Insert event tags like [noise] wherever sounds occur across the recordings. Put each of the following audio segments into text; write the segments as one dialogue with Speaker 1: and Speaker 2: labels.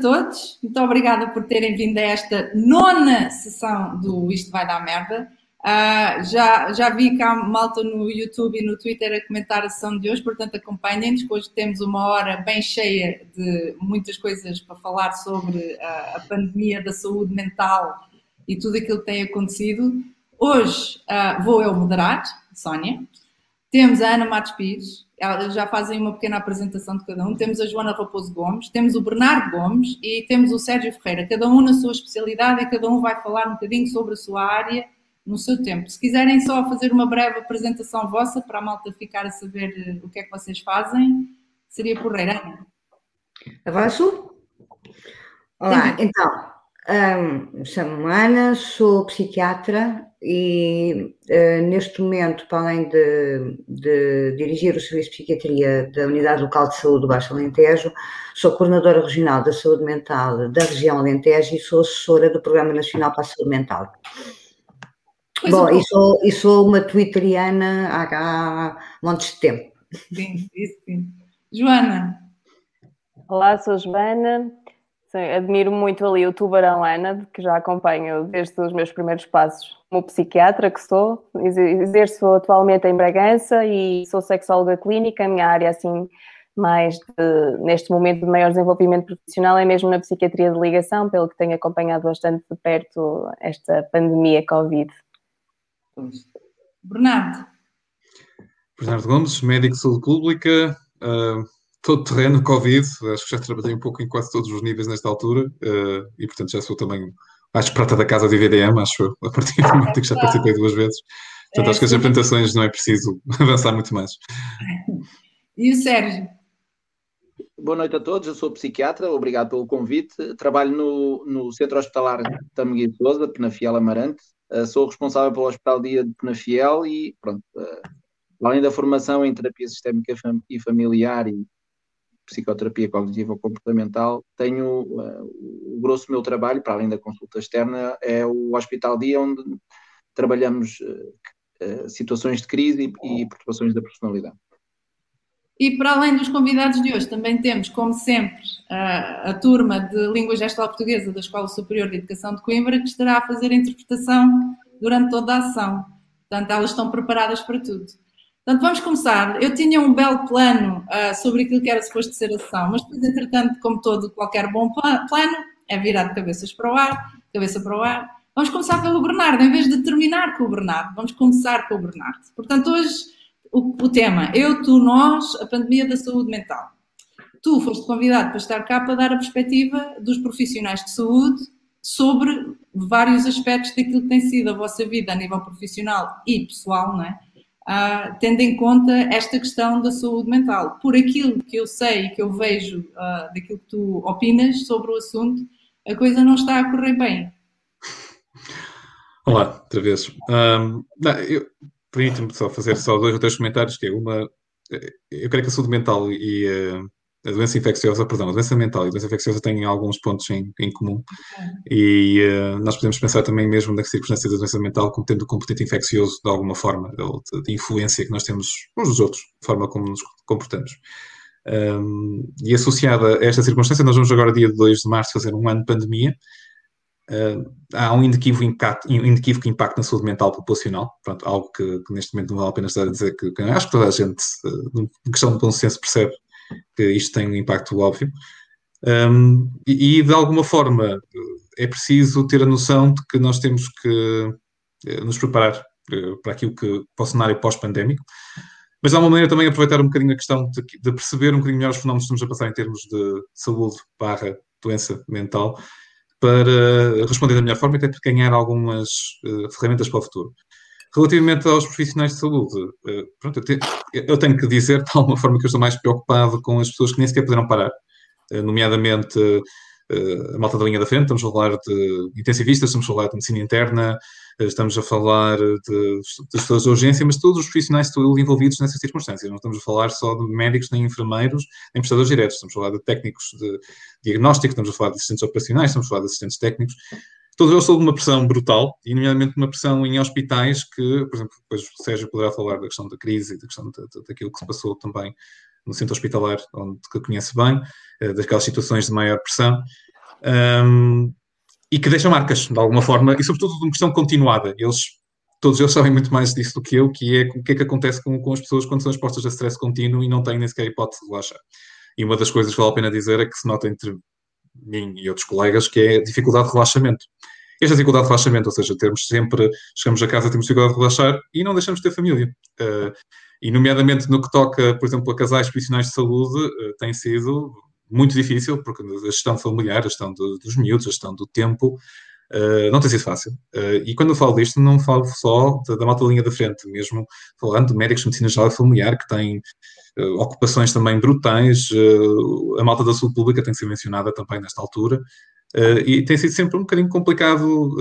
Speaker 1: a todos. Muito obrigada por terem vindo a esta nona sessão do Isto Vai Dar Merda. Uh, já, já vi cá malta no YouTube e no Twitter a comentar a sessão de hoje, portanto acompanhem-nos, hoje temos uma hora bem cheia de muitas coisas para falar sobre a, a pandemia da saúde mental e tudo aquilo que tem acontecido. Hoje uh, vou eu moderar, Sónia. Temos a Ana Matos Pires, elas já fazem uma pequena apresentação de cada um. Temos a Joana Raposo Gomes, temos o Bernardo Gomes e temos o Sérgio Ferreira, cada um na sua especialidade e cada um vai falar um bocadinho sobre a sua área no seu tempo. Se quiserem só fazer uma breve apresentação vossa para a malta ficar a saber eh, o que é que vocês fazem, seria porreira.
Speaker 2: Avanço? Olá, então, um, chamo-me Ana, sou psiquiatra e uh, neste momento, para além de, de, dirigir o Serviço de Psiquiatria da Unidade Local de Saúde do Baixo Alentejo, sou coordenadora regional da saúde mental da região Alentejo e sou assessora do Programa Nacional para a Saúde Mental. Pois Bom, e sou, e sou uma twitteriana há, há montes de tempo.
Speaker 1: Sim, isso sim. Joana.
Speaker 3: Olá, sou Joana. Sim, admiro muito ali o Tubarão Ana, que já acompanho desde os meus primeiros passos como psiquiatra que sou. Exerço atualmente em Bragança e sou sexóloga clínica. A minha área, assim, mais de, neste momento de maior desenvolvimento profissional é mesmo na psiquiatria de ligação, pelo que tenho acompanhado bastante de perto esta pandemia Covid.
Speaker 1: Bernardo.
Speaker 4: Bernardo Gomes, médico de saúde pública, uh, todo terreno, Covid, acho que já trabalhei um pouco em quase todos os níveis nesta altura uh, e, portanto, já sou também mais prata da casa do IVDM, acho eu, [laughs] a partir do momento que já participei duas vezes. Portanto, é, acho que as apresentações não é preciso [laughs] avançar muito mais.
Speaker 1: E o Sérgio?
Speaker 5: Boa noite a todos, eu sou psiquiatra, obrigado pelo convite. Trabalho no, no Centro Hospitalar Tameguia Souza, Penafiel Amarante, Uh, sou responsável pelo Hospital Dia de Penafiel e, pronto, uh, além da formação em terapia sistémica e familiar e psicoterapia cognitiva comportamental, tenho uh, o grosso do meu trabalho, para além da consulta externa, é o Hospital Dia, onde trabalhamos situações de crise e, e perturbações da personalidade.
Speaker 1: E para além dos convidados de hoje, também temos, como sempre, a, a turma de Língua Gestual Portuguesa da Escola Superior de Educação de Coimbra, que estará a fazer a interpretação durante toda a ação. Portanto, elas estão preparadas para tudo. Portanto, vamos começar. Eu tinha um belo plano uh, sobre aquilo que era suposto ser a ação, mas depois, entretanto, como todo qualquer bom plano, é virar de cabeças para o ar, cabeça para o ar. Vamos começar pelo Bernardo, em vez de terminar com o Bernardo, vamos começar com o Bernardo. Portanto, hoje o, o tema Eu, Tu, Nós, a pandemia da saúde mental. Tu foste convidado para estar cá para dar a perspectiva dos profissionais de saúde sobre vários aspectos daquilo que tem sido a vossa vida a nível profissional e pessoal, não é? Uh, tendo em conta esta questão da saúde mental. Por aquilo que eu sei e que eu vejo uh, daquilo que tu opinas sobre o assunto, a coisa não está a correr bem.
Speaker 4: Olá, outra vez. Um, não, eu, permite-me só fazer só dois ou três comentários, que é uma... Eu creio que a saúde mental e uh, a doença infecciosa, perdão, a doença mental e a doença infecciosa têm alguns pontos em, em comum. E uh, nós podemos pensar também mesmo na circunstância da doença mental como tendo um componente infeccioso de alguma forma, ou de, de influência que nós temos uns dos outros, de forma como nos comportamos. Um, e associada a esta circunstância, nós vamos agora, dia 2 de março, fazer um ano de pandemia, Uh, há um inequívoco impacto, um inequívoco impacto na saúde mental populacional, Pronto, algo que, que, neste momento não vale a pena estar a dizer que, que acho que toda a gente, uh, questão de bom senso, percebe que isto tem um impacto óbvio. Um, e, e, de alguma forma é preciso ter a noção de que nós temos que uh, nos preparar para aquilo que para o cenário pós-pandémico, mas há uma maneira também de aproveitar um bocadinho a questão de, de perceber um bocadinho melhor os fenómenos que estamos a passar em termos de saúde barra doença mental para responder da melhor forma e até ganhar algumas uh, ferramentas para o futuro. Relativamente aos profissionais de saúde, uh, pronto, eu, eu, tenho que dizer [laughs] de alguma forma que eu estou mais preocupado com as pessoas que nem sequer puderam parar, uh, nomeadamente a malta da linha da frente, estamos a falar de intensivistas, estamos a falar de medicina interna, estamos a falar de, pessoas de urgência, mas todos os profissionais saúde envolvidos nessas circunstâncias. Não estamos a falar só de médicos, nem enfermeiros, nem prestadores diretos. Estamos a falar de técnicos de diagnóstico, estamos a falar de assistentes operacionais, estamos a falar de assistentes técnicos. Todos eles sob uma pressão brutal, e nomeadamente uma pressão em hospitais que, por exemplo, depois o Sérgio poderá falar da questão da crise e da questão de, daquilo que se passou também no centro hospitalar, onde que conhece bem, daquelas situações de maior pressão. Um, e que deixa marcas, de alguma forma, e sobretudo de uma questão continuada. Eles, todos eles sabem muito mais disso do que eu, que é o que é que acontece com, com as pessoas quando são expostas a stress contínuo e não têm nem sequer hipótese de relaxar. E uma das coisas que vale a pena dizer é que se nota entre mim e outros colegas que é a dificuldade de relaxamento. Esta dificuldade de relaxamento, ou seja, termos sempre, chegamos a casa, temos dificuldade de relaxar e não deixamos de ter família. Uh, e, nomeadamente, no que toca, por exemplo, a casais profissionais de saúde, uh, tem sido muito difícil, porque a gestão familiar, a gestão do, dos miúdos, a gestão do tempo, uh, não tem sido fácil. Uh, e quando eu falo disto, não falo só da, da malta linha da frente, mesmo falando de médicos de medicina geral e familiar, que têm uh, ocupações também brutais, a malta da saúde pública tem que ser mencionada também nesta altura, e tem sido sempre um bocadinho complicado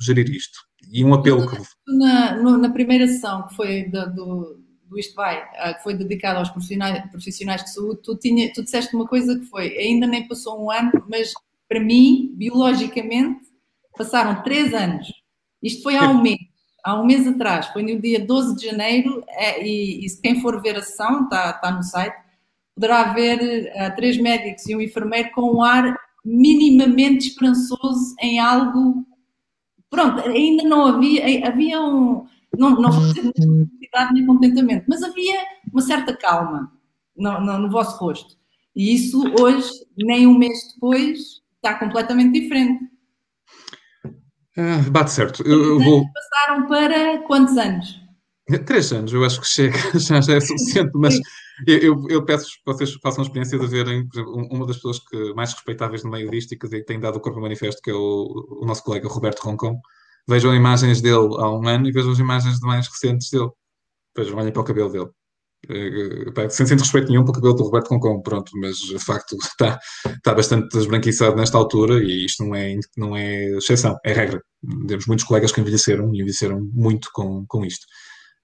Speaker 4: gerir isto. E um apelo que...
Speaker 1: Na, na primeira sessão, que foi do do Isto Vai, ah, que foi dedicado aos profissionais, profissionais de saúde, tu, tinha, tu disseste uma coisa que foi, ainda nem passou um ano, mas para mim, biologicamente, passaram três anos. Isto foi há um mês, há um mês atrás, foi no dia 12 de janeiro, é, e, e quem for ver a sessão, está, está no site, poderá ver uh, três médicos e um enfermeiro com um ar minimamente esperançoso em algo. Pronto, ainda não havia, havia um não, não felicidade nem contentamento, mas havia uma certa calma no, no, no, vosso rosto. E isso hoje, nem um mês depois, está completamente diferente.
Speaker 4: Ah, bate certo. Eu, eu vou...
Speaker 1: Passaram para quantos anos?
Speaker 4: Três anos, eu acho que chega, [laughs] já, já é suficiente, mas eu, eu, peço que vocês façam a experiência de verem, por exemplo, uma das pessoas que, mais respeitáveis no meio disto e que tem dado o corpo manifesto, que é o, o nosso colega Roberto Roncon, Vejam imagens dele há um ano e vejam as imagens mais recentes dele. Vejam, olhem para o cabelo dele. Uh, sem, sem respeito nenhum para o cabelo do Roberto Concon, pronto, mas de facto está, [laughs] está bastante esbranquiçado nesta altura e isto não é, não é exceção, é regra. Temos muitos colegas que envelheceram e envelheceram muito com, com isto.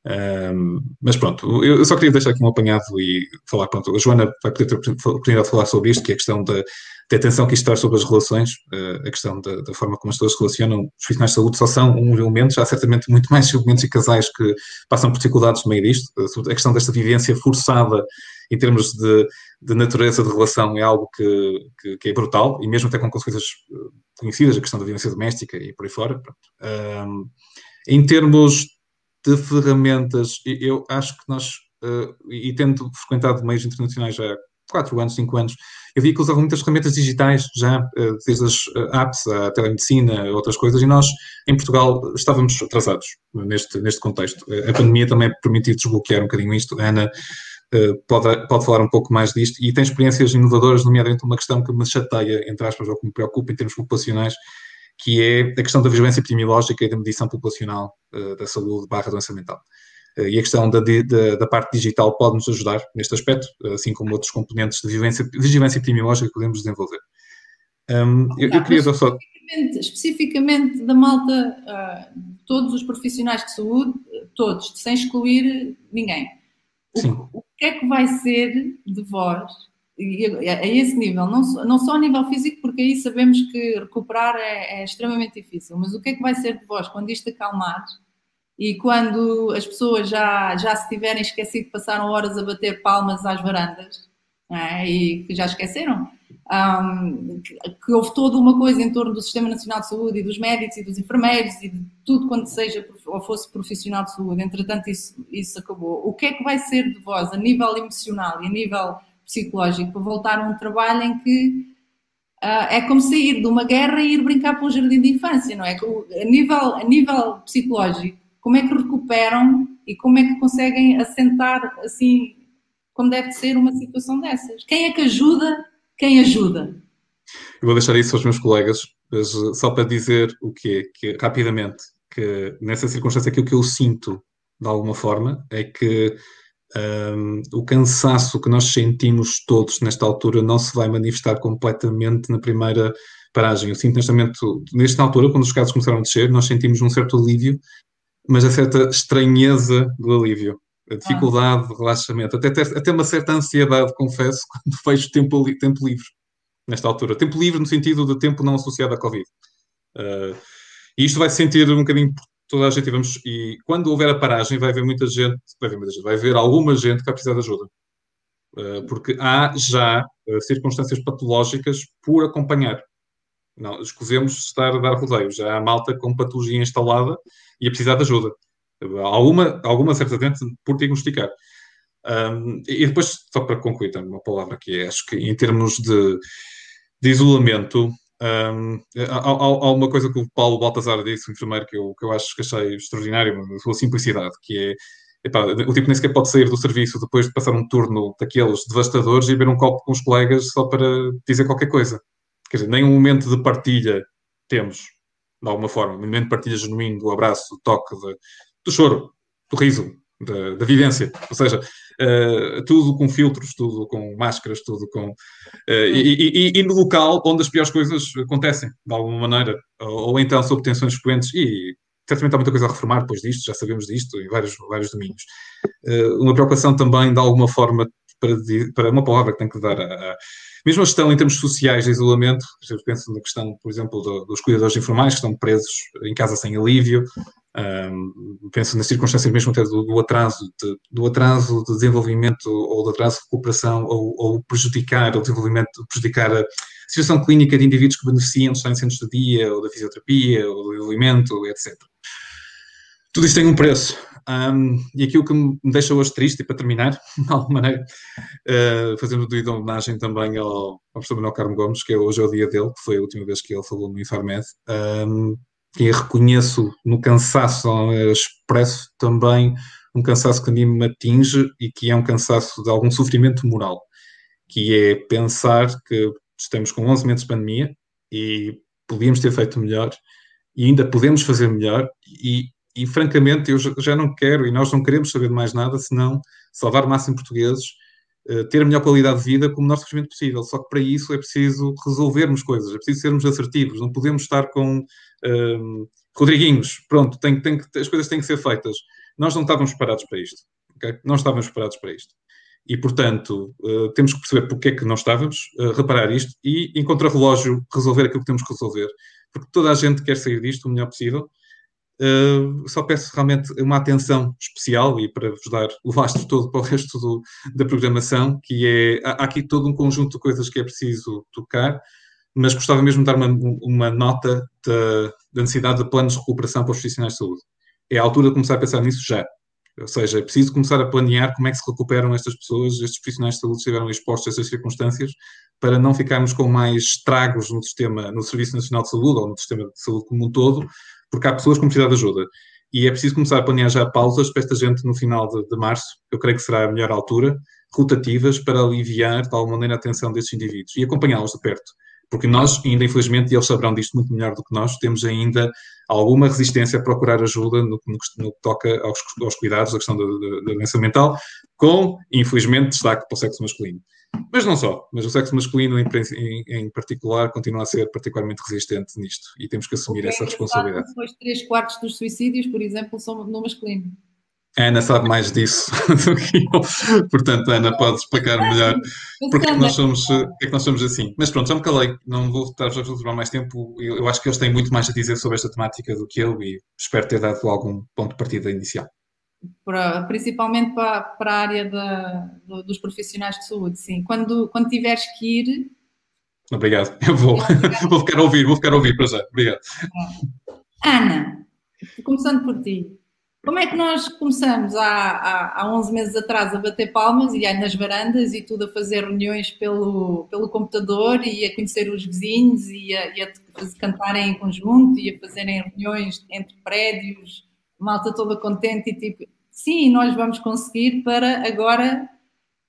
Speaker 4: Um, mas pronto, eu só queria deixar aqui um apanhado e falar, pronto, a Joana vai poder ter a oportunidade de falar sobre isto, que é a questão da, da atenção que isto traz sobre as relações, uh, a questão da, da, forma como as pessoas se relacionam. Os profissionais de saúde só são um elemento, há certamente muito mais elementos e casais que passam por dificuldades no meio disto. A questão desta vivência forçada em termos de, de natureza de relação é algo que, que, que, é brutal, e mesmo até com consequências eh, conhecidas, a questão da violência doméstica e por aí fora. Um, em termos de ferramentas, eu acho que nós, uh, e tendo frequentado meios internacionais já há 4 anos, 5 anos, eu vi que usavam muitas ferramentas digitais já, uh, desde as eh, apps, a telemedicina, outras coisas, e nós, em Portugal, estávamos atrasados neste, neste contexto. A pandemia também permitiu desbloquear um bocadinho isto. A Ana pode, pode falar um pouco mais disto, e tem experiências inovadoras, nomeadamente uma questão que me chateia, entre aspas, ou que me preocupa em termos populacionais, que é a questão da vigilância epidemiológica e da medição populacional da saúde barra doença mental. Uh, e a questão da, da, da, parte digital pode nos ajudar neste aspecto, assim como outros componentes de vigilância, vigilância epidemiológica que podemos desenvolver. Um, eu, eu, queria só...
Speaker 1: Especificamente, especificamente da malta, uh, todos os profissionais de saúde, todos, sem excluir ninguém. O, o que é que vai ser de vós a esse nível, não, não só a nível físico, porque aí sabemos que recuperar é, é, extremamente difícil, mas o que é que vai ser de vós quando isto acalmar e quando as pessoas já, já se tiverem esquecido, passaram horas a bater palmas às varandas é? e que já esqueceram? Um, que, que, houve toda uma coisa em torno do Sistema Nacional de Saúde e dos médicos e dos enfermeiros e de tudo quanto seja ou fosse profissional de saúde, entretanto isso, isso acabou. O que é que vai ser de vós a nível emocional e a nível psicológico para voltar a um trabalho em que uh, é como sair de uma guerra e ir brincar para um jardim de infância, não é? A nível, a nível psicológico, como é que recuperam e como é que conseguem assentar assim como deve ser uma situação dessas? Quem é que ajuda? Quem ajuda?
Speaker 4: Eu vou deixar isso aos meus colegas, mas só para dizer o quê? Que rapidamente, que nessa circunstância aquilo que eu sinto de alguma forma é que um, o cansaço que nós sentimos todos nesta altura não se vai manifestar completamente na primeira paragem. Eu sinto neste momento, nesta altura, quando os casos começaram a descer, nós sentimos um certo alívio, mas a certa estranheza do alívio, a dificuldade ah. de relaxamento, até, até uma certa ansiedade, confesso, [laughs] quando vejo tempo, tempo livre nesta altura. Tempo livre no sentido de tempo não associado à Covid. Uh, e isto vai se sentir um bocadinho toda a gente vamos. E quando houver a paragem, vai haver muita gente, vai haver muita gente, vai haver alguma gente que vai precisar de ajuda. porque há já circunstâncias patológicas por acompanhar. Não, escusemos estar a dar rodeios. Já há malta com patologia instalada e a precisar de ajuda. Alguma, alguma certamente por diagnosticar. Um, e depois, só para concluir também uma palavra que é, acho que em termos de, de isolamento, um, há, há, uma coisa que o Paulo Baltazar disse, o enfermeiro, que eu, que eu acho que achei extraordinário, a sua simplicidade, que é epá, o tipo nem sequer pode sair do serviço depois de passar um turno daqueles devastadores e beber um copo com os colegas só para dizer qualquer coisa. Quer dizer, nem um momento de partilha temos, de alguma forma, um momento de partilha genuíno do abraço, do toque, de, do choro, do riso, da, vivência. Ou seja, uh, tudo com filtros, tudo com máscaras, tudo com. Uh, e, e, e, no local onde as piores coisas acontecem, de alguma maneira, ou, ou então sob tensões frequentes, e certamente há muita coisa a reformar depois disto, já sabemos disto em vários, vários domínios. Uh, uma preocupação também, de alguma forma, para, para uma palavra que tem que dar a, a mesmo a questão em termos sociais de isolamento, penso na questão, por exemplo, do, dos cuidadores informais que estão presos em casa sem alívio, um, penso nas circunstâncias mesmo até do, do atraso, de, do atraso de desenvolvimento ou do atraso de recuperação ou, ou prejudicar o desenvolvimento, prejudicar a situação clínica de indivíduos que beneficiam em centros de dia ou da fisioterapia ou do desenvolvimento, etc. Tudo isso tem um preço. Um, e aquilo que me deixa hoje triste, e para terminar, [laughs] de alguma maneira, uh, fazendo de homenagem também ao, ao professor Manuel Carmo Gomes, que é hoje é o dia dele, que foi a última vez que ele falou no Infarmed, um, e reconheço no cansaço expresso também um cansaço que a mim me atinge e que é um cansaço de algum sofrimento moral, que é pensar que estamos com 11 meses de pandemia e podíamos ter feito melhor e ainda podemos fazer melhor e, e francamente eu já não quero e nós não queremos saber de mais nada senão salvar o máximo portugueses, eh, ter a melhor qualidade de vida com o menor sofrimento possível. Só que para isso é preciso resolvermos coisas, é preciso sermos assertivos, não podemos estar com um, Rodriguinhos, pronto, tem, tem, as coisas têm que ser feitas. Nós não estávamos preparados para isto. Okay? Não estávamos preparados para isto. E, portanto, uh, temos que perceber porque é que não estávamos, uh, reparar isto e, em relógio resolver aquilo que temos que resolver. Porque toda a gente quer sair disto o melhor possível. Uh, só peço realmente uma atenção especial e para vos dar o lastro todo para o [laughs] resto do, da programação, que é, há aqui todo um conjunto de coisas que é preciso tocar, mas gostava mesmo de dar uma, uma nota da, da necessidade de planos de recuperação para os profissionais de saúde. É a altura de começar a pensar nisso já. Ou seja, é preciso começar a planear como é que se recuperam estas pessoas, estes profissionais de saúde que estiveram expostos a estas circunstâncias, para não ficarmos com mais estragos no sistema, no Serviço Nacional de Saúde ou no sistema de saúde como um todo, porque há pessoas com precisam de ajuda. E é preciso começar a planear já pausas para esta gente no final de, de março, eu creio que será a melhor altura, rotativas, para aliviar de alguma maneira a atenção destes indivíduos e acompanhá-los de perto porque nós ainda, infelizmente, e eles saberão disto muito melhor do que nós, temos ainda alguma resistência a procurar ajuda no, no, no que toca aos, aos, cuidados, a questão da, da, doença mental, com, infelizmente, destaque para o sexo masculino. Mas não só, mas o sexo masculino em, em, em particular continua a ser particularmente resistente nisto e temos que assumir okay, essa responsabilidade.
Speaker 1: Depois, três quartos dos suicídios, por exemplo, são no masculino.
Speaker 4: A Ana sabe mais disso [laughs] do que eu. Portanto, Ana, pode explicar melhor porque é que nós somos, é que nós somos assim. Mas pronto, já me calei, não vou estar a reservar mais tempo. Eu, eu, acho que eles têm muito mais a dizer sobre esta temática do que eu e espero ter dado algum ponto de partida inicial.
Speaker 1: Para, principalmente para, para a área da, dos profissionais de saúde, sim. Quando, quando tiveres que ir.
Speaker 4: Obrigado, eu vou, [laughs] vou ficar a ouvir, vou ficar a ouvir para já. Obrigado.
Speaker 1: Ana, começando por ti como é que nós começamos? Há, há, há 11 meses atrás a bater palmas e aí nas varandas e tudo a fazer reuniões pelo, pelo computador e a conhecer os vizinhos e a, e a cantarem em conjunto e a fazerem reuniões entre prédios, malta toda contente e tipo, sim, nós vamos conseguir para agora,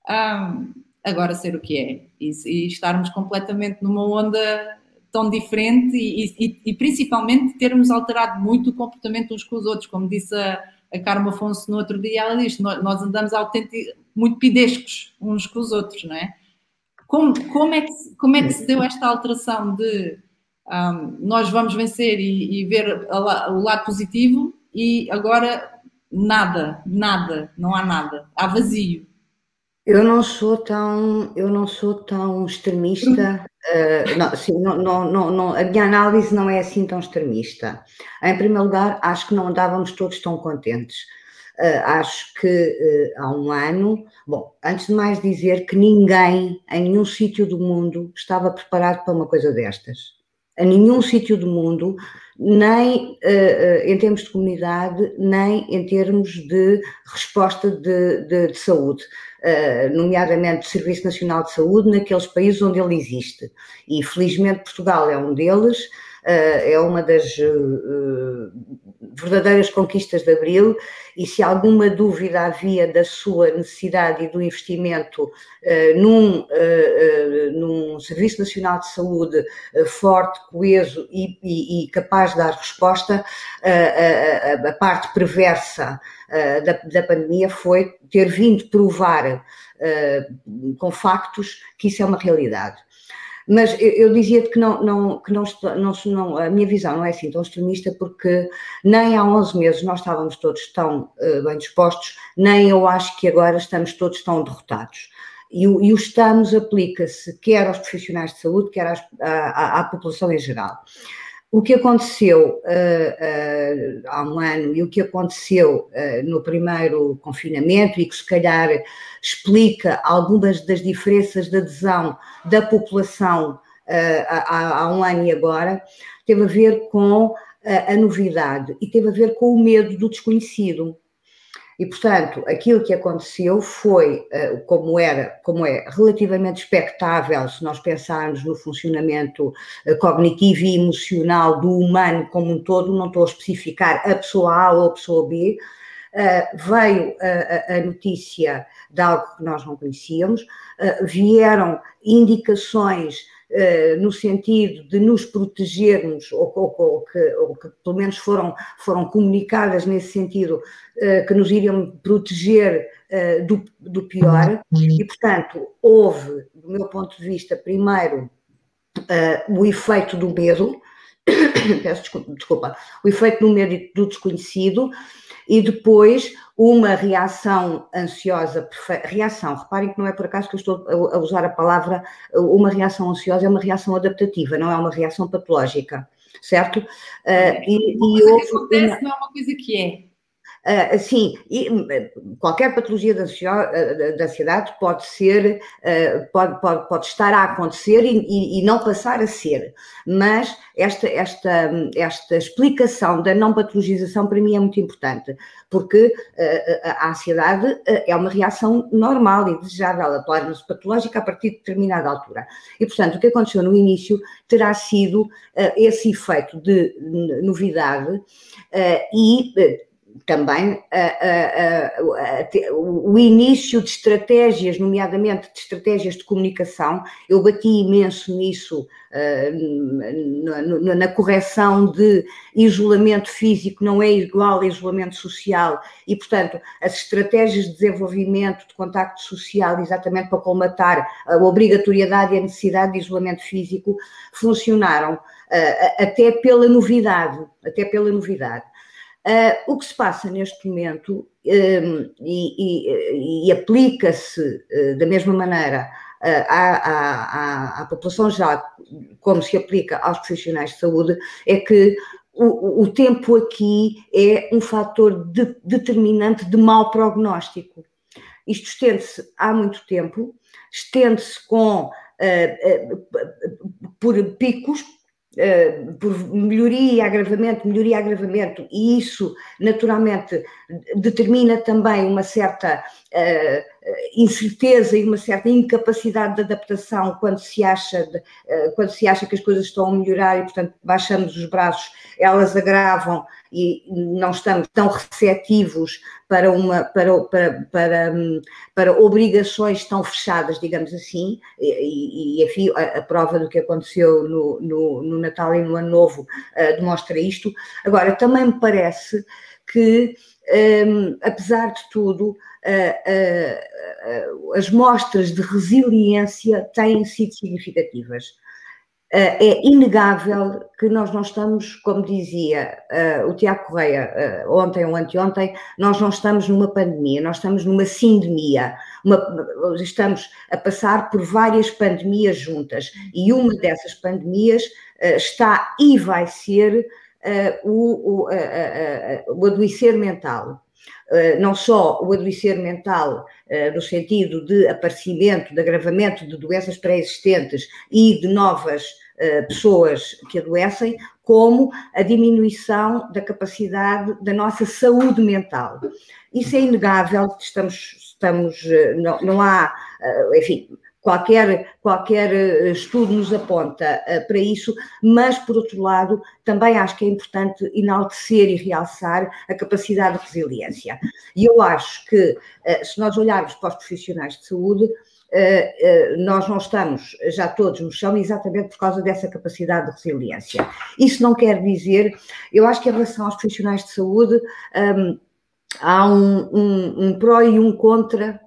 Speaker 1: um, agora ser o que é. E, e estarmos completamente numa onda tão diferente e, e, e, principalmente termos alterado muito o comportamento uns com os outros, como disse a, a Carmo Afonso no outro dia, ela disse, nós andamos muito pidescos uns com os outros, não é? Como, como, é, que, como é que se deu esta alteração de um, nós vamos vencer e, e ver a, o lado positivo e agora nada, nada, não há nada, há vazio.
Speaker 2: Eu não sou tão, eu não sou tão extremista. Uh, não, sim, não, não, não, a minha análise não é assim tão extremista. Em primeiro lugar, acho que não andávamos todos tão contentes. acho que há um ano, bom, antes de mais dizer que ninguém em nenhum sítio do mundo estava preparado para uma coisa destas. A nenhum sítio do mundo, nem em termos de comunidade, nem em termos de resposta de, de, de saúde. Uh, nomeadamente o Serviço Nacional de Saúde, naqueles países onde ele existe. E felizmente Portugal é um deles, uh, é uma das uh, verdadeiras conquistas de Abril, e se alguma dúvida havia da sua necessidade e do investimento num, num Serviço Nacional de Saúde forte, coeso e, e, e, capaz de dar resposta, a, parte perversa da, da pandemia foi ter vindo provar uh, com factos que isso é uma realidade. Mas eu, eu dizia que, não, não, que não, não, não, a minha visão não é assim tão extremista, porque nem há 11 meses nós estávamos todos tão uh, bem dispostos, nem eu acho que agora estamos todos tão derrotados. E, e o estamos aplica-se quer aos profissionais de saúde, quer às, à, à população em geral. O que aconteceu uh, uh, há um ano e o que aconteceu uh, no primeiro confinamento, e que se calhar explica algumas das diferenças de adesão da população há, há, um ano e agora, teve a ver com a novidade e teve a ver com o medo do desconhecido. E, portanto, aquilo que aconteceu foi, eh, como era, como é relativamente expectável, se nós pensarmos no funcionamento eh, cognitivo e emocional do humano como um todo, não estou a especificar a pessoa A ou a pessoa B, eh, veio a, notícia de algo que nós não conhecíamos, vieram indicações no sentido de nos protegermos, ou, ou, ou, que, ou, que, pelo menos foram, foram comunicadas nesse sentido, uh, que nos iriam proteger uh, do, do pior, e portanto houve, do meu ponto de vista, primeiro o efeito do medo, [coughs] peço desculpa, o efeito do medo do desconhecido, e depois uma reação ansiosa, reação, reparem que não é por acaso que eu estou a usar a palavra, uma reação ansiosa é uma reação adaptativa, não é uma reação patológica, certo?
Speaker 1: Uh, e, e houve, acontece uma... não é uma coisa que é.
Speaker 2: Uh, sim, e, qualquer patologia da ansiedade pode ser, uh, pode, pode, pode estar a acontecer e, e, e, não passar a ser, mas esta, esta, esta explicação da não patologização para mim é muito importante, porque a ansiedade é uma reação normal e desejável, ela torna-se patológica a partir de determinada altura. E, portanto, o que aconteceu no início terá sido esse efeito de novidade e também o início de estratégias, nomeadamente de estratégias de comunicação, eu bati imenso nisso, na, na, correção de isolamento físico não é igual a isolamento social e, portanto, as estratégias de desenvolvimento de contacto social, exatamente para colmatar a obrigatoriedade e a necessidade de isolamento físico, funcionaram até pela novidade, até pela novidade. Uh, o que se passa neste momento um, e, e, e aplica-se uh, da mesma maneira uh, à, à, à, população já, como se aplica aos profissionais de saúde, é que o, o tempo aqui é um fator de, determinante de mau prognóstico. Isto estende-se há muito tempo, estende-se com por picos, por melhoria e agravamento, melhoria e agravamento, e isso naturalmente determina também uma certa uh, incerteza e uma certa incapacidade de adaptação quando se acha de, uh, quando se acha que as coisas estão a melhorar e portanto baixamos os braços, elas agravam e não estamos tão receptivos para uma para para para, para obrigações tão fechadas, digamos assim, e, e a, a, prova do que aconteceu no, no, no Natal e no Ano Novo uh, demonstra isto. Agora também me parece que um, apesar de tudo, uh, uh, as mostras de resiliência têm sido significativas. é inegável que nós não estamos, como dizia o Tiago Correia ontem ou anteontem, nós não estamos numa pandemia, nós estamos numa sindemia. Uma, estamos a passar por várias pandemias juntas e uma dessas pandemias está e vai ser uh, o, o, uh, o adoecer mental. não só o adoecer mental, no sentido de aparecimento, de agravamento de doenças pré-existentes e de novas pessoas que adoecem, como a diminuição da capacidade da nossa saúde mental. Isso é inegável, estamos, estamos não, não há, enfim, qualquer, qualquer eh, estudo nos aponta uh, para isso, mas, por outro lado, também acho que é importante enaltecer e realçar a capacidade de resiliência. E eu acho que, uh, se nós olharmos para os profissionais de saúde, nós não estamos já todos no chão exatamente por causa dessa capacidade de resiliência. Isso não quer dizer, eu acho que em relação aos profissionais de saúde, um, há um, um, um pró e um contra eh,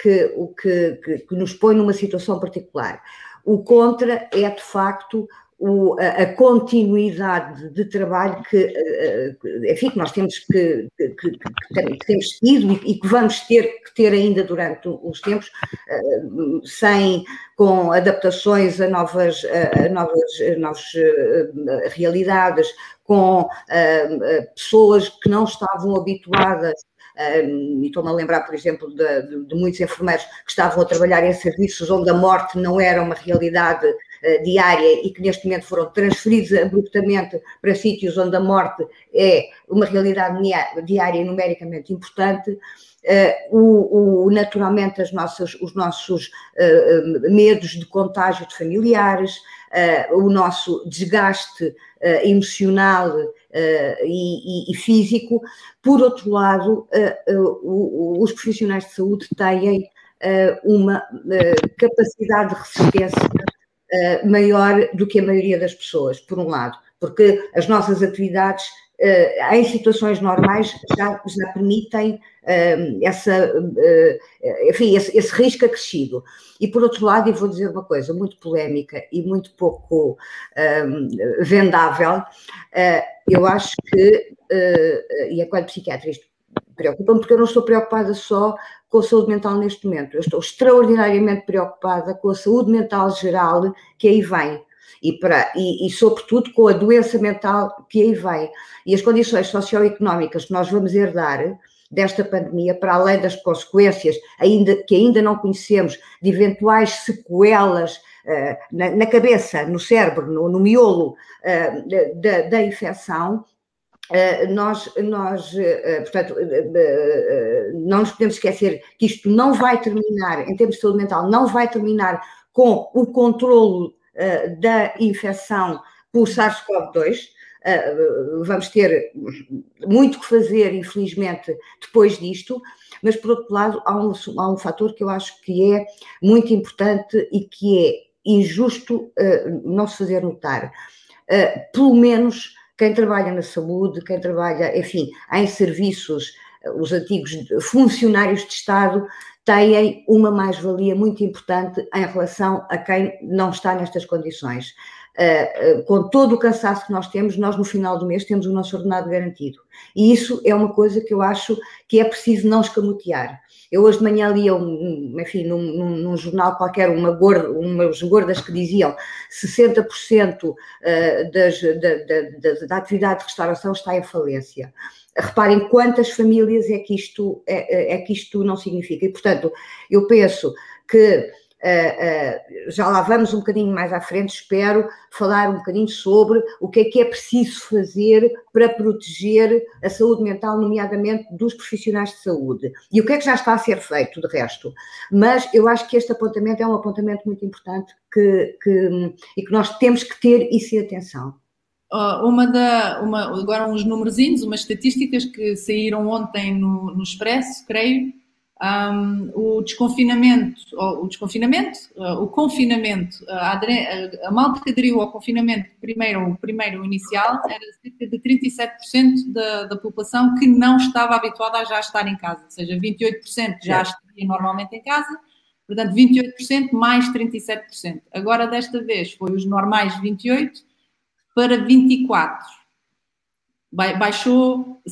Speaker 2: que, o que, que, que, nos põe numa situação particular. O contra é, de facto, o, a, a, continuidade de trabalho que, eh, eh, enfim, que nós temos que, que, que, temos tido e, que vamos ter que ter ainda durante os tempos, sem, com adaptações a novas, a novas, a novas realidades, com pessoas que não estavam habituadas e estou-me a lembrar, por exemplo, de, de, de, muitos enfermeiros que estavam a trabalhar em serviços onde a morte não era uma realidade uh, diária e que neste momento foram transferidos abruptamente para sítios onde a morte é uma realidade diária e numericamente importante. Uh, o, o, naturalmente as nossas, os nossos uh, medos de contágio de familiares, o nosso desgaste emocional e, e, e, físico. Por outro lado, os profissionais de saúde têm uma capacidade de resistência maior do que a maioria das pessoas, por um lado, porque as nossas atividades uh, em situações normais já, já permitem uh, essa, uh, enfim, esse, esse, risco acrescido. E por outro lado, e vou dizer uma coisa muito polémica e muito pouco vendável, eu acho que, e a quando psiquiatra preocupa-me porque eu não estou preocupada só com a saúde mental neste momento, eu estou extraordinariamente preocupada com a saúde mental geral que aí vem e, para, e, e, sobretudo, com a doença mental que aí vem. E as condições socioeconómicas que nós vamos herdar desta pandemia, para além das consequências ainda, que ainda não conhecemos, de eventuais sequelas uh, na, na, cabeça, no cérebro, no, no miolo uh, da, da infecção, Uh, nós, nós uh, portanto, uh, não nos podemos esquecer que isto não vai terminar, em termos de saúde mental, não vai terminar com o controlo eh, da infecção por SARS-CoV-2. Eh, vamos ter muito que fazer, infelizmente, depois disto, mas por outro lado, há um, há um fator que eu acho que é muito importante e que é injusto uh, não se fazer notar. Pelo menos quem trabalha na saúde, quem trabalha, enfim, em serviços, os antigos funcionários de Estado, têm uma mais-valia muito importante em relação a quem não está nestas condições. Uh, com todo o cansaço que nós temos, nós no final do mês temos o nosso ordenado garantido. E isso é uma coisa que eu acho que é preciso não escamotear. Eu hoje de manhã lia, um, enfim, num, num, num, jornal qualquer, uma gorda, umas gordas que diziam 60% uh, das, da, da, da, da atividade de restauração está em falência reparem quantas famílias é que isto, é, é, é que isto não significa. E, portanto, eu penso que Uh, uh, já lá vamos um bocadinho mais à frente, espero falar um bocadinho sobre o que é que é preciso fazer para proteger a saúde mental, nomeadamente dos profissionais de saúde. E o que é que já está a ser feito, de resto. Mas eu acho que este apontamento é um apontamento muito importante que, que, e que nós temos que ter isso em atenção
Speaker 1: uma da, uma, agora uns numerozinhos, umas estatísticas que saíram ontem no, no Expresso, creio. Um, o desconfinamento, o desconfinamento, uh, o confinamento, a, a, a malta que aderiu ao confinamento, primeiro, o primeiro inicial, era cerca de 37% da, da população que não estava habituada a já estar em casa, ou seja, 28% já estaria normalmente em casa, portanto 28% mais 37%. Agora, desta vez, foi os normais 28%, para 24. Baixou,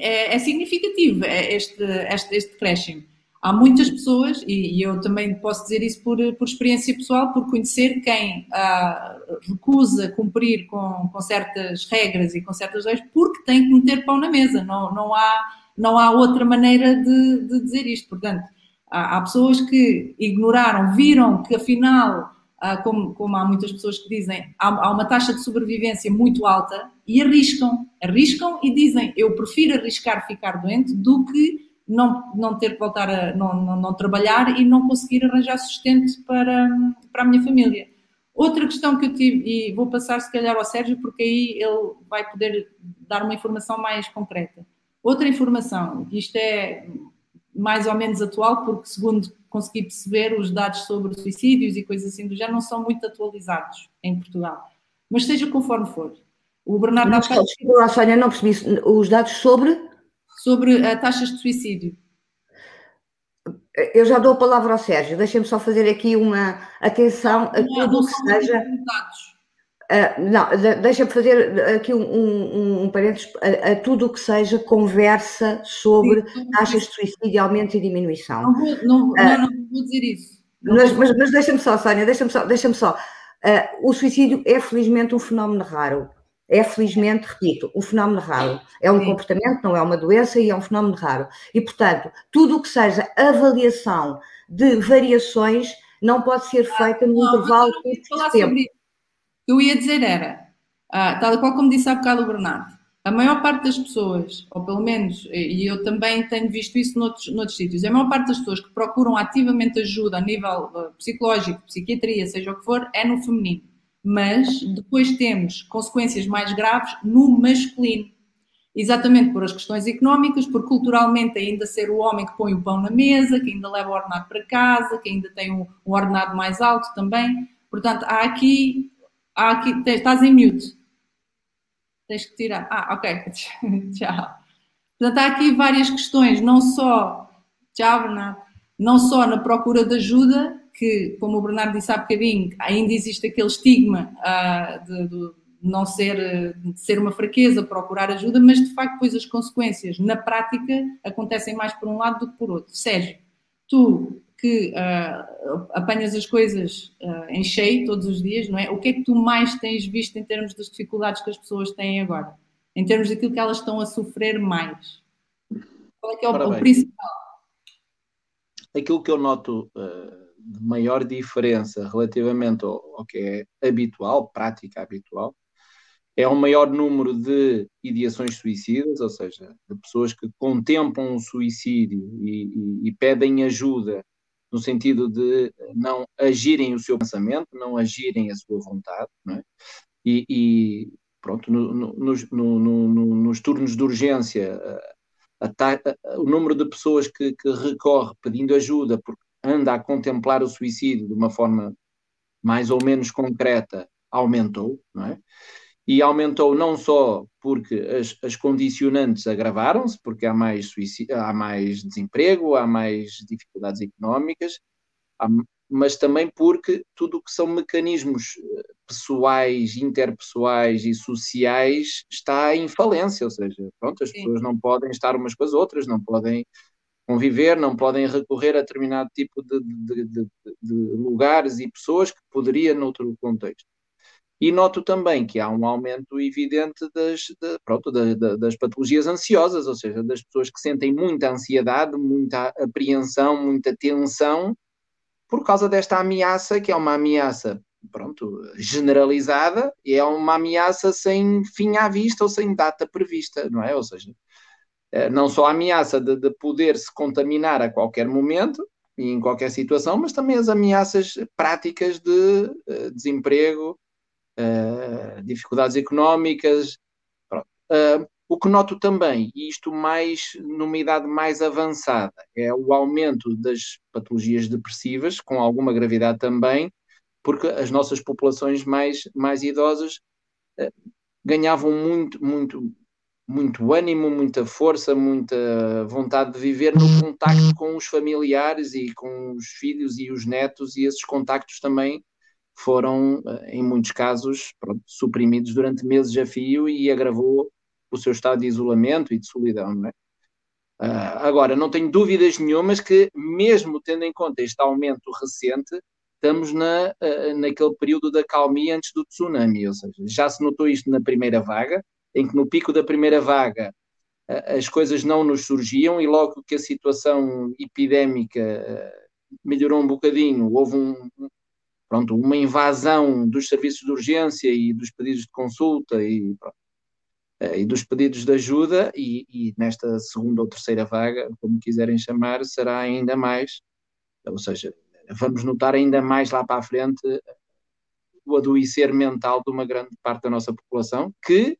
Speaker 1: é, é significativo é este, este, este decréscimo. Há muitas pessoas, e, eu também posso dizer isso por, por experiência pessoal, por conhecer quem ah, recusa cumprir com, com certas regras e com certas leis, porque tem que meter pão na mesa. Não, não há não há outra maneira de, de dizer isto. Portanto, há, há, pessoas que ignoraram, viram que afinal, como, como, há muitas pessoas que dizem, há, há, uma taxa de sobrevivência muito alta e arriscam, arriscam e dizem, eu prefiro arriscar ficar doente do que não, não ter que voltar a não, não, não trabalhar e não conseguir arranjar sustento para, para a minha família. Outra questão que eu tive, e vou passar se calhar ao Sérgio, porque aí ele vai poder dar uma informação mais concreta. Outra informação, isto é mais ou menos atual, porque segundo consegui perceber, os dados sobre suicídios e coisas assim do género não são muito atualizados em Portugal. Mas seja conforme for.
Speaker 2: O Bernardo... Mas, desculpa, Sónia, não percebi os dados sobre
Speaker 1: sobre uh, taxas de suicídio.
Speaker 2: Eu já dou a palavra ao Sérgio, deixem-me só fazer aqui uma atenção a não, tudo o que seja. Uh, não, deixa-me fazer aqui um, um, um parênteses a, a, tudo o que seja conversa sobre Sim, taxas de suicídio, aumento e diminuição.
Speaker 1: Não vou, não, uh, não, não vou dizer isso.
Speaker 2: Mas, mas, mas deixa-me só, Sónia, deixa-me só, deixa-me só. Uh, o suicídio é felizmente um fenómeno raro. É felizmente, repito, um fenómeno raro. É um Sim. comportamento, não é uma doença e é um fenómeno raro. E, portanto, tudo o que seja avaliação de variações não pode ser feita no intervalo de tempo.
Speaker 1: Eu ia dizer era, ah, tal qual como disse há bocado o Bernardo, a maior parte das pessoas, ou pelo menos, e eu também tenho visto isso noutros, noutros sítios, a maior parte das pessoas que procuram ativamente ajuda a nível uh, psicológico, psiquiatria, seja o que for, é no feminino mas depois temos consequências mais graves no masculino. Exatamente por as questões económicas, por culturalmente ainda ser o homem que põe o pão na mesa, que ainda leva o ordenado para casa, que ainda tem um, um ordenado mais alto também. Portanto, há aqui, há aqui, estás em mute. Tens que tirar. Ah, ok. [laughs] Tchau. Portanto, há aqui várias questões, não só, tchau, Bernardo, não só na procura de ajuda, que, como o Bernardo disse há bocadinho, ainda existe aquele estigma uh, de, de, não ser, de ser uma fraqueza, procurar ajuda, mas de facto depois as consequências na prática acontecem mais por um lado do que por outro. Sérgio, tu que uh, apanhas as coisas uh, em cheio todos os dias, não é? O que é que tu mais tens visto em termos das dificuldades que as pessoas têm agora? Em termos daquilo que elas estão a sofrer mais? Qual é que é o, o principal?
Speaker 5: Aquilo que eu noto uh de maior diferença relativamente ao, ao, que é habitual, prática habitual, é um maior número de ideações suicidas, ou seja, de pessoas que contemplam o suicídio e, e, e pedem ajuda no sentido de não agirem o seu pensamento, não agirem a sua vontade, é? e, e, pronto, no, no, no, nos turnos de urgência, a, a, o número de pessoas que, que recorre pedindo ajuda porque anda a contemplar o suicídio de uma forma mais ou menos concreta aumentou, não é? E aumentou não só porque as, as condicionantes agravaram-se, porque há mais, há mais desemprego, há mais dificuldades económicas, há, mas também porque tudo o que são mecanismos eh, pessoais, interpessoais e sociais está em falência, ou seja, pronto, as Sim. pessoas não podem estar umas com as outras, não podem conviver, não podem recorrer a determinado tipo de, de, de, de lugares e pessoas que poderia noutro contexto. E noto também que há um aumento evidente das, de, pronto, das patologias ansiosas, ou seja, das pessoas que sentem muita ansiedade, muita apreensão, muita tensão, por causa desta ameaça, que é uma ameaça pronto, generalizada, e é uma ameaça sem fim à vista ou sem data prevista, não é? Ou seja, eh, não só a ameaça de, de poder se contaminar a qualquer momento e em qualquer situação, mas também as ameaças práticas de uh, desemprego, uh, dificuldades económicas. Uh, o que noto também, e isto mais numa idade mais avançada, é o aumento das patologias depressivas, com alguma gravidade também, porque as nossas populações mais, mais idosas ganhavam muito, muito, muito ânimo, muita força, muita vontade de viver no contacto com os familiares e com os filhos e os netos, e esses contactos também foram, eh, em muitos casos, pronto, suprimidos durante meses a fio e agravou o seu estado de isolamento e de solidão, não é? Uh, agora, não tenho dúvidas nenhumas que, mesmo tendo em conta este aumento recente, estamos na, uh, naquele período da calmia antes do tsunami, ou seja, já se notou isto na primeira vaga, em que no pico da primeira vaga as coisas não nos surgiam e logo que a situação epidémica melhorou um bocadinho, houve um, pronto, uma invasão dos serviços de urgência e dos pedidos de consulta e, e dos pedidos de ajuda e, e, nesta segunda ou terceira vaga, como quiserem chamar, será ainda mais, ou seja, vamos notar ainda mais lá para a frente o adoecer mental de uma grande parte da nossa população, que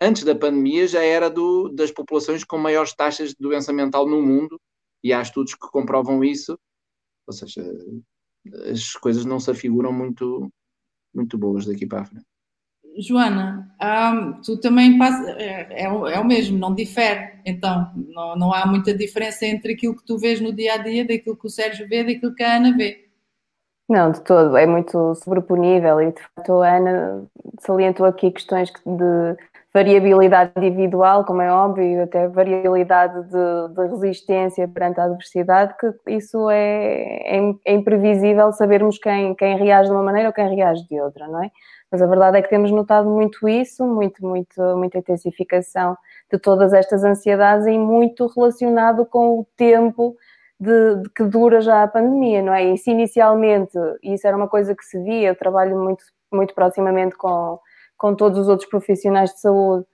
Speaker 5: antes da pandemia já era do, das populações com maiores taxas de doença mental no mundo, e há estudos que comprovam isso, ou seja, as coisas não se afiguram muito, muito boas daqui para a frente.
Speaker 1: Joana, um, tu também passa, é, é, o, é, o mesmo, não difere, então não, não há muita diferença entre aquilo que tu vês no dia a dia, daquilo que o Sérgio vê, daquilo que a Ana vê.
Speaker 3: Não, de todo, é muito sobreponível e de facto a Ana salientou aqui questões de variabilidade individual, como é óbvio, até variabilidade de, de resistência perante a adversidade, que isso é, é, é, imprevisível sabermos quem, quem reage de uma maneira ou quem reage de outra, não é? Mas a verdade é que temos notado muito isso, muito, muito, muita intensificação de todas estas ansiedades e muito relacionado com o tempo de, de, que dura já a pandemia, não é? E se inicialmente, isso era uma coisa que se via, eu trabalho muito, muito proximamente com com todos os outros profissionais de saúde.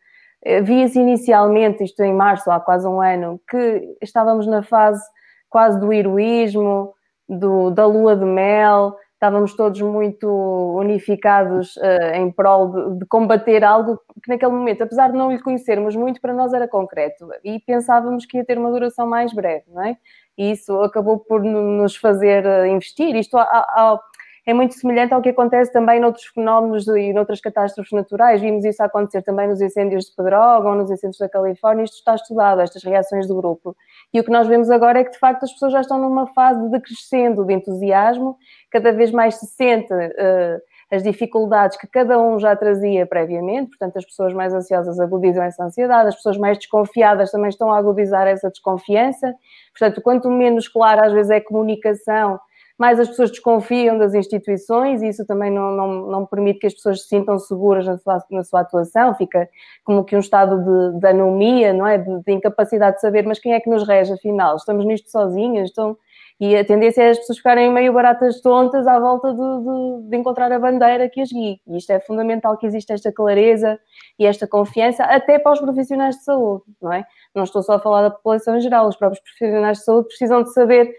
Speaker 3: Eh, via-se inicialmente, isto em março, há quase um ano, que estávamos na fase quase do heroísmo, do, da lua de mel, estávamos todos muito unificados uh, em prol de, de, combater algo que naquele momento, apesar de não lhe conhecermos muito, para nós era concreto e pensávamos que ia ter uma duração mais breve, não é? E isso acabou por nos fazer uh, investir. Isto há, há, é muito semelhante ao que acontece também noutros fenómenos e noutras catástrofes naturais. Vimos isso acontecer também nos incêndios de Pedrógão, nos incêndios da Califórnia. Isto está estudado, estas reações do grupo. E o que nós vemos agora é que, de facto, as pessoas já estão numa fase de crescendo de entusiasmo, cada vez mais se sente uh, as dificuldades que cada um já trazia previamente, portanto, as pessoas mais ansiosas agudizam essa ansiedade, as pessoas mais desconfiadas também estão a agudizar essa desconfiança. Portanto, quanto menos clara às vezes é a comunicação mais as pessoas desconfiam das instituições e isso também não, não, não permite que as pessoas se sintam seguras na sua, na sua atuação, fica como que um estado de, de anomia, não é? De, de, incapacidade de saber, mas quem é que nos rege afinal? Estamos nisto sozinhas? Então, e a tendência é as pessoas ficarem meio baratas tontas à volta de, de, de, encontrar a bandeira que as guie. E isto é fundamental que exista esta clareza e esta confiança até para os profissionais de saúde, não é? Não estou só a falar da população em geral, os próprios profissionais de saúde precisam de saber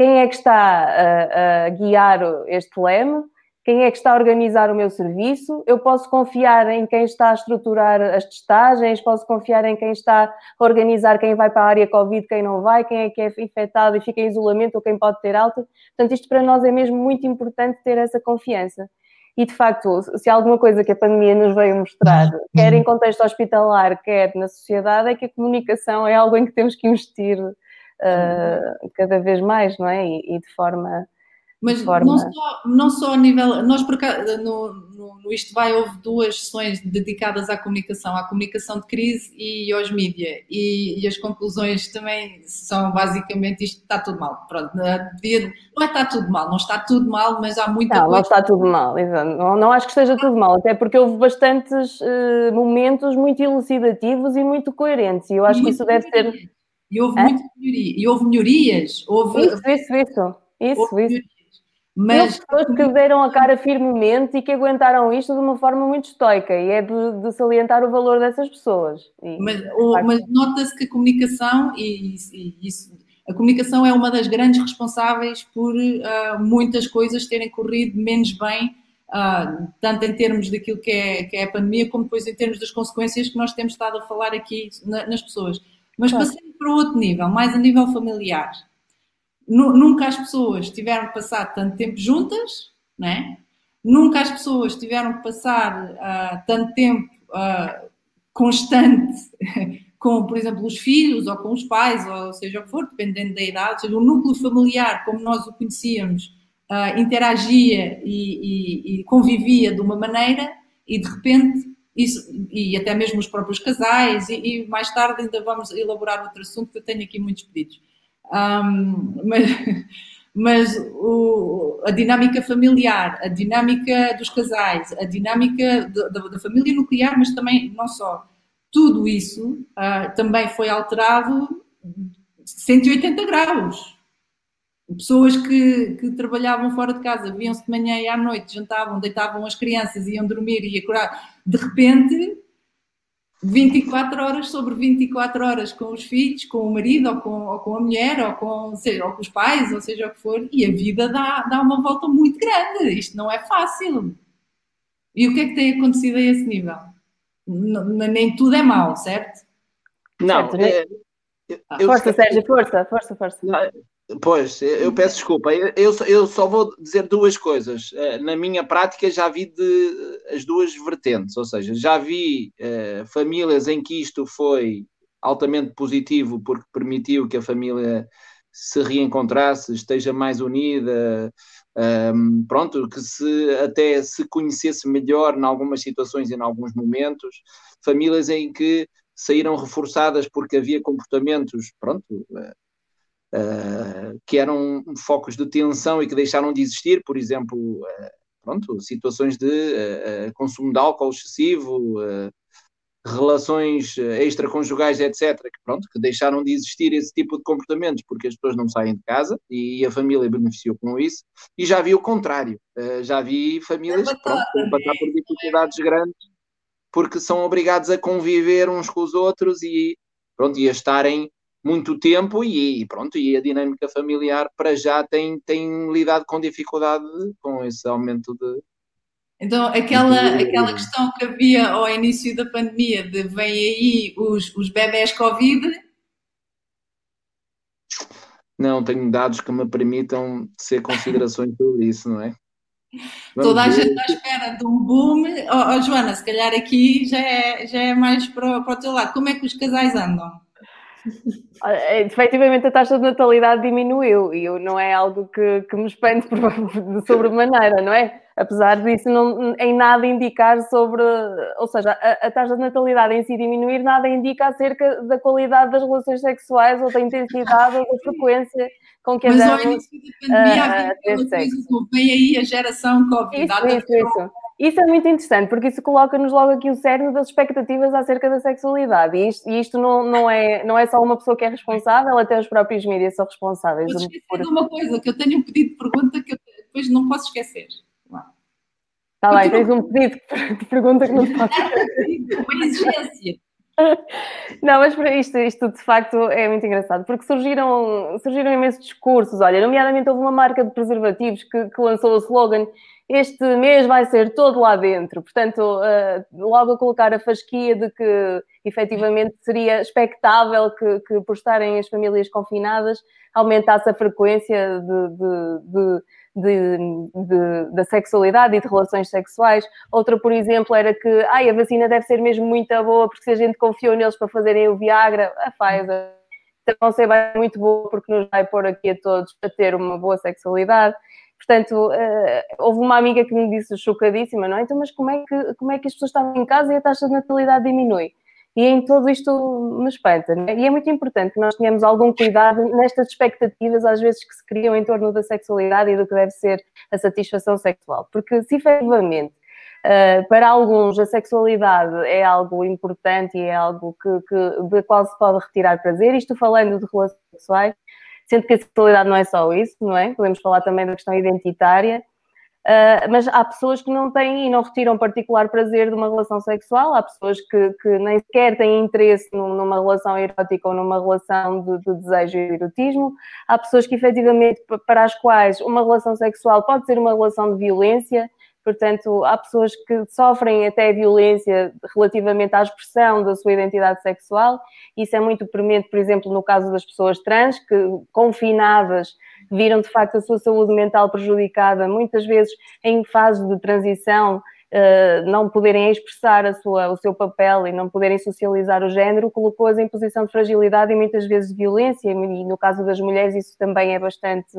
Speaker 3: quem é que está a, a guiar este leme, quem é que está a organizar o meu serviço, eu posso confiar em quem está a estruturar as testagens, posso confiar em quem está a organizar quem vai para a área Covid, quem não vai, quem é que é infectado e fica em isolamento ou quem pode ter alta. Portanto, isto para nós é mesmo muito importante ter essa confiança. E, de facto, se há alguma coisa que a pandemia nos veio mostrar, quer em contexto hospitalar, quer na sociedade, é que a comunicação é algo em que temos que investir uh, cada vez mais, não é? E, e de forma.
Speaker 1: Mas forma... não, só, não só a nível. Nós, por no, no, no Isto Vai, houve duas sessões dedicadas à comunicação, à comunicação de crise e aos mídia. E, e, as conclusões também são basicamente isto está tudo mal. Pronto, não é está tudo mal, não está tudo mal, mas há muita
Speaker 3: não,
Speaker 1: coisa.
Speaker 3: Não, está tudo mal, exato. Não, não acho que esteja tudo mal, até porque houve bastantes uh, momentos muito elucidativos e muito coerentes. E eu acho que isso deve ser
Speaker 1: e houve, muita melhoria, e houve melhorias. Houve,
Speaker 3: isso, isso, isso. Isso, isso. Mas pessoas que deram a cara firmemente e que aguentaram isto de uma forma muito estoica e é de, de salientar o valor dessas pessoas. E,
Speaker 1: mas, mas nota-se que a comunicação e, e, isso, a comunicação é uma das grandes responsáveis por uh, muitas coisas terem corrido menos bem, uh, tanto em termos daquilo que é, que é a pandemia, como depois em termos das consequências que nós temos estado a falar aqui na, nas pessoas. Mas claro. passando para outro nível, mais a nível familiar, nunca as pessoas tiveram que passar tanto tempo juntas, né? nunca as pessoas tiveram que passar uh, tanto tempo uh, constante [laughs] com, por exemplo, os filhos ou com os pais, ou seja o que for, dependendo da idade, ou seja, o núcleo familiar, como nós o conhecíamos, uh, interagia e, e, e, convivia de uma maneira e de repente isso, e até mesmo os próprios casais, e, e, mais tarde ainda vamos elaborar outro assunto que eu tenho aqui muitos pedidos. Um, mas mas o, a dinâmica familiar, a dinâmica dos casais, a dinâmica da, da família nuclear, mas também não só. tudo isso uh, também foi alterado 180 graus. Pessoas que, que trabalhavam fora de casa, viam-se de manhã e à noite, jantavam, deitavam as crianças, iam dormir e acordar. De repente, 24 horas sobre 24 horas com os filhos, com o marido, ou com, ou com a mulher, ou com, seja, ou com os pais, ou seja o que for, e a vida dá, dá uma volta muito grande. Isto não é fácil. E o que é que tem acontecido a esse nível? nem tudo é mau, certo?
Speaker 5: Não.
Speaker 3: Certo, é, eu, força, eu, Sérgio, força, força, força. Não,
Speaker 5: pois, eu peço desculpa. Eu, eu só vou dizer duas coisas. Eh, na minha prática já vi de, as duas vertentes, ou seja, já vi uh, famílias em que isto foi altamente positivo porque permitiu que a família se reencontrasse, esteja mais unida, um, pronto, que se até se conhecesse melhor em algumas situações e em alguns momentos, famílias em que saíram reforçadas porque havia comportamentos, pronto, uh, que eram focos de tensão e que deixaram de existir, por exemplo, uh, pronto, situações de consumo de álcool excessivo, relações eh, extraconjugais, etc., que, pronto, que deixaram de existir esse tipo de comportamentos porque as pessoas não saem de casa e a família beneficiou com isso, e já vi o contrário, já vi famílias que pronto, passar por dificuldades grandes porque são obrigados a conviver uns com os outros e, pronto, e a estarem muito tempo e, pronto, e a dinâmica familiar para já tem, tem lidado com dificuldade com esse aumento de,
Speaker 1: então, aquela, aquela questão que havia ao início da pandemia de vem aí os, os bebés Covid.
Speaker 5: Não, tenho dados que me permitam ser considerações sobre isso, não é?
Speaker 1: Vamos Toda a gente está à espera de um boom. Oh, oh, Joana, se calhar aqui já é, já é mais para, para o teu lado. Como é que os casais andam?
Speaker 3: É, efetivamente a taxa de natalidade diminuiu e não é algo que, que me espante [laughs] de sobremaneira, não é? apesar disso não, em nada indicar sobre, ou seja, a, a, taxa de natalidade em si diminuir nada indica acerca da qualidade das relações sexuais ou da intensidade ou da frequência com que
Speaker 1: Mas andamos ao início da pandemia havia aquela coisa, vem aí a geração Covid.
Speaker 3: Isso, isso, isso. Isso é muito interessante, porque isso coloca-nos logo aqui o cerne das expectativas acerca da sexualidade. E isto, e isto não, não, é, não é só uma pessoa que é responsável, até os próprios mídias são responsáveis.
Speaker 1: Vou esquecer por... de uma coisa, que eu tenho um pedido de pergunta que eu depois não posso esquecer.
Speaker 3: Está bem, tens um pedido de pergunta que não [laughs] posso.
Speaker 1: Uma exigência.
Speaker 3: Não, mas para isto, isto de facto é muito engraçado, porque surgiram, surgiram imensos discursos. Olha, nomeadamente houve uma marca de preservativos que, que lançou o slogan este mês vai ser todo lá dentro. Portanto, uh, logo a colocar a fasquia de que efetivamente seria expectável que, que por estarem as famílias confinadas aumentasse a frequência de, de, de da sexualidade e de relações sexuais. Outra, por exemplo, era que ai, a vacina deve ser mesmo muito boa, porque se a gente confiou neles para fazerem o Viagra, a Pfizer vão ser muito boa porque nos vai pôr aqui a todos a ter uma boa sexualidade. Portanto, uh, houve uma amiga que me disse chocadíssima, não é? Então, mas como é, que, como é que as pessoas estavam em casa e a taxa de natalidade diminui? E em tudo isto me espanta. É? E é muito importante que nós tenhamos algum cuidado nestas expectativas, às vezes, que se criam em torno da sexualidade e do que deve ser a satisfação sexual. Porque, se efetivamente, uh, para alguns, a sexualidade é algo importante e é algo que, que, de qual se pode retirar prazer, isto falando de relações sexuais, sendo que a sexualidade não é só isso, não é? Podemos falar também da questão identitária. Uh, mas há pessoas que não têm e não retiram particular prazer de uma relação sexual, há pessoas que, que nem sequer têm interesse numa relação erótica ou numa relação de, de, desejo e erotismo, há pessoas que efetivamente para as quais uma relação sexual pode ser uma relação de violência, portanto há pessoas que sofrem até violência relativamente à expressão da sua identidade sexual, isso é muito premente, por exemplo, no caso das pessoas trans, que confinadas viram de facto a sua saúde mental prejudicada, muitas vezes em fase de transição, Uh, não poderem expressar sua, o seu papel e não poderem socializar o género, colocou-as em posição de fragilidade e muitas vezes de violência, e no caso das mulheres isso também é bastante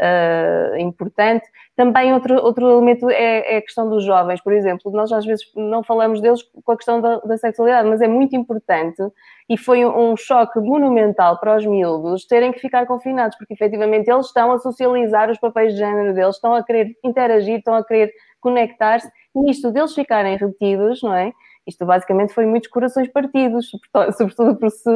Speaker 3: uh, importante. Também outro, outro elemento é, é, a questão dos jovens, por exemplo, nós às vezes não falamos deles com a questão da, da sexualidade, mas é muito importante e foi um, um choque monumental para os miúdos terem que ficar confinados, porque efetivamente eles estão a socializar os papéis de género deles, estão a querer interagir, estão a querer conectar-se, e isto deles ficarem retidos, não é? Isto basicamente foi muitos corações partidos, [laughs] sobretudo por se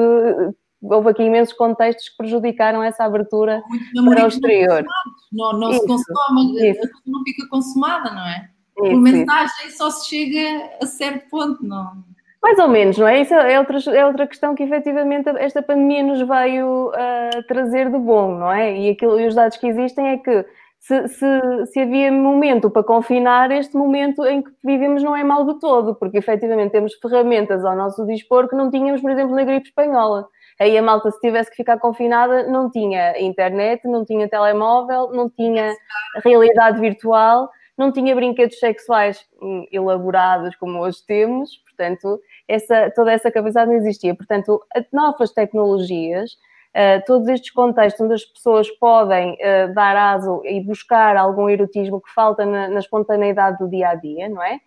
Speaker 3: houve aqui imensos contextos que prejudicaram essa abertura para o exterior.
Speaker 1: Não, não se consome, isso. não fica consumada, não é? Isso, Por mensagem isso. só se chega a certo ponto, não?
Speaker 3: Mais ou menos, não é? Isso é outra, é outra questão que efetivamente esta pandemia nos veio uh, trazer de bom, não é? E, aquilo, e os dados que existem é que se, se, se, havia momento para confinar, este momento em que vivemos não é mal de todo, porque efetivamente temos ferramentas ao nosso dispor que não tínhamos, por exemplo, na gripe espanhola. Aí a malta, se tivesse que ficar confinada, não tinha internet, não tinha telemóvel, não tinha realidade virtual, não tinha brinquedos sexuais hum, elaborados como hoje temos, portanto, essa, toda essa capacidade não existia. Portanto, novas tecnologias, uh, todos estes contextos onde as pessoas podem uh, dar aso e buscar algum erotismo que falta na, na espontaneidade do dia a dia, não é?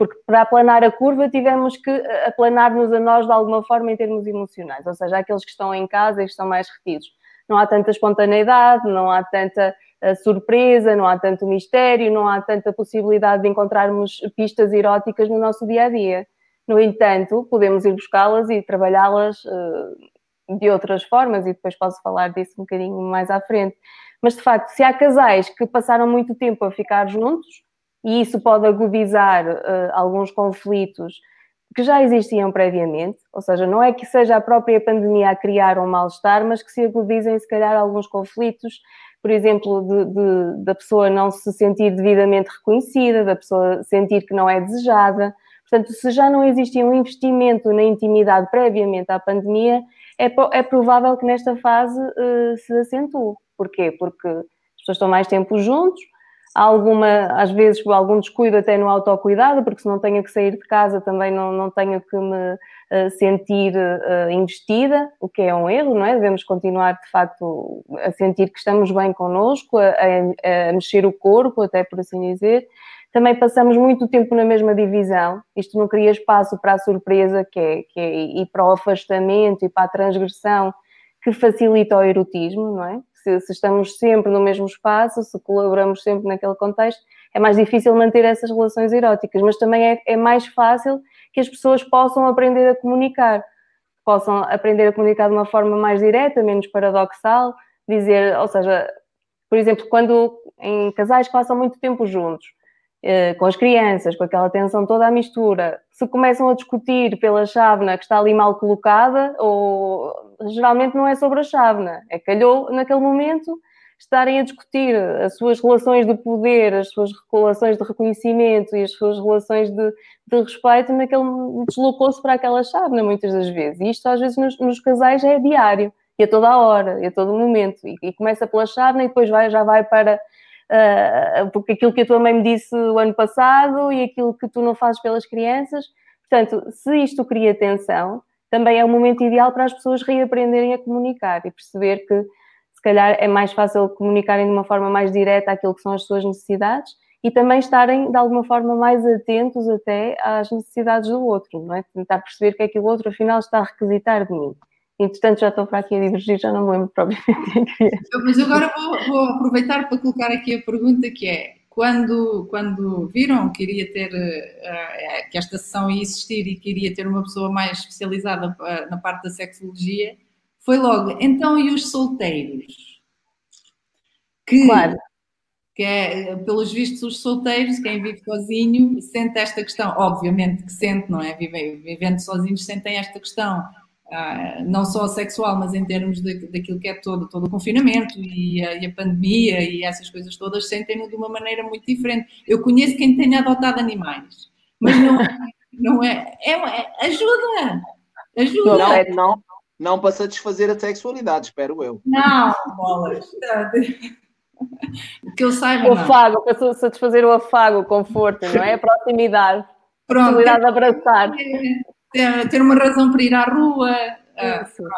Speaker 3: Porque para aplanar a curva tivemos que eh, aplanar-nos a nós de alguma forma em termos emocionais, ou seja, aqueles que estão em casa e que estão mais retidos. Não há tanta espontaneidade, não há tanta uh, surpresa, não há tanto mistério, não há tanta possibilidade de encontrarmos pistas eróticas no nosso dia a dia. No entanto, podemos ir buscá-las e trabalhá-las uh, de outras formas, e depois posso falar disso um bocadinho mais à frente. Mas de facto, se há casais que passaram muito tempo a ficar juntos, e isso pode agudizar uh, alguns conflitos que já existiam previamente, ou seja, não é que seja a própria pandemia a criar um mal-estar, mas que se agudizem, se calhar, alguns conflitos, por exemplo, de, de, da pessoa não se sentir devidamente reconhecida, da pessoa sentir que não é desejada. Portanto, se já não existia um investimento na intimidade previamente à pandemia, é, é provável que nesta fase uh, se acentue. Porquê? Porque as pessoas estão mais tempo juntos, alguma, às vezes, algum descuido até no autocuidado, porque se não tenho que sair de casa também não, não tenho que me uh, sentir uh, investida, o que é um erro, não é? Devemos continuar, de facto, a sentir que estamos bem connosco, a, a, a mexer o corpo, até por assim dizer. Também passamos muito tempo na mesma divisão, isto não cria espaço para a surpresa, que é, que é, e para o afastamento e para a transgressão, que facilita o erotismo, não é? Se, se, estamos sempre no mesmo espaço, se colaboramos sempre naquele contexto, é mais difícil manter essas relações eróticas, mas também é, é mais fácil que as pessoas possam aprender a comunicar, possam aprender a comunicar de uma forma mais direta, menos paradoxal, dizer, ou seja, por exemplo, quando em casais que passam muito tempo juntos, com as crianças, com aquela tensão toda à mistura, se começam a discutir pela chávena que está ali mal colocada, ou geralmente não é sobre a chávena, é calhou naquele momento estarem a discutir as suas relações de poder, as suas relações de reconhecimento e as suas relações de, de respeito, naquele deslocou-se para aquela chávena muitas das vezes. E isto às vezes nos, nos casais é diário, e a toda a hora, e a todo momento, e, e começa pela chávena e depois vai, já vai para uh, porque aquilo que a tua mãe me disse o ano passado e aquilo que tu não fazes pelas crianças. Portanto, se isto cria tensão, também é o momento ideal para as pessoas reaprenderem a comunicar e perceber que se calhar é mais fácil comunicarem de uma forma mais direta aquilo que são as suas necessidades e também estarem de alguma forma mais atentos até às necessidades do outro, não é? Tentar perceber que é que o outro afinal está a requisitar de mim. Entretanto, já estou para aqui a divergir, já não me lembro propriamente quem
Speaker 1: Mas agora vou, vou, aproveitar para colocar aqui a pergunta que é, quando, quando viram que iria ter, uh, que esta sessão ia existir e que iria ter uma pessoa mais especializada na parte da sexologia, foi logo, então e os solteiros? Que, claro. que é, pelos vistos, os solteiros, quem vive sozinho, sente esta questão, obviamente que sente, não é? Vivendo sozinhos, sentem esta questão ah, não só sexual, mas em termos de, daquilo que é todo, todo o confinamento e a, e a pandemia e essas coisas todas, sentem-no de uma maneira muito diferente. Eu conheço quem tenha adotado animais, mas não, não é, é, é ajuda, ajuda.
Speaker 5: Não, não, não para satisfazer a sexualidade, espero eu.
Speaker 1: Não, bolas. que eu saiba.
Speaker 3: O afago, para satisfazer o afago, o conforto, não é? A proximidade. Pronto. A possibilidade de abraçar.
Speaker 1: É, ter uma razão para ir à rua. Uh,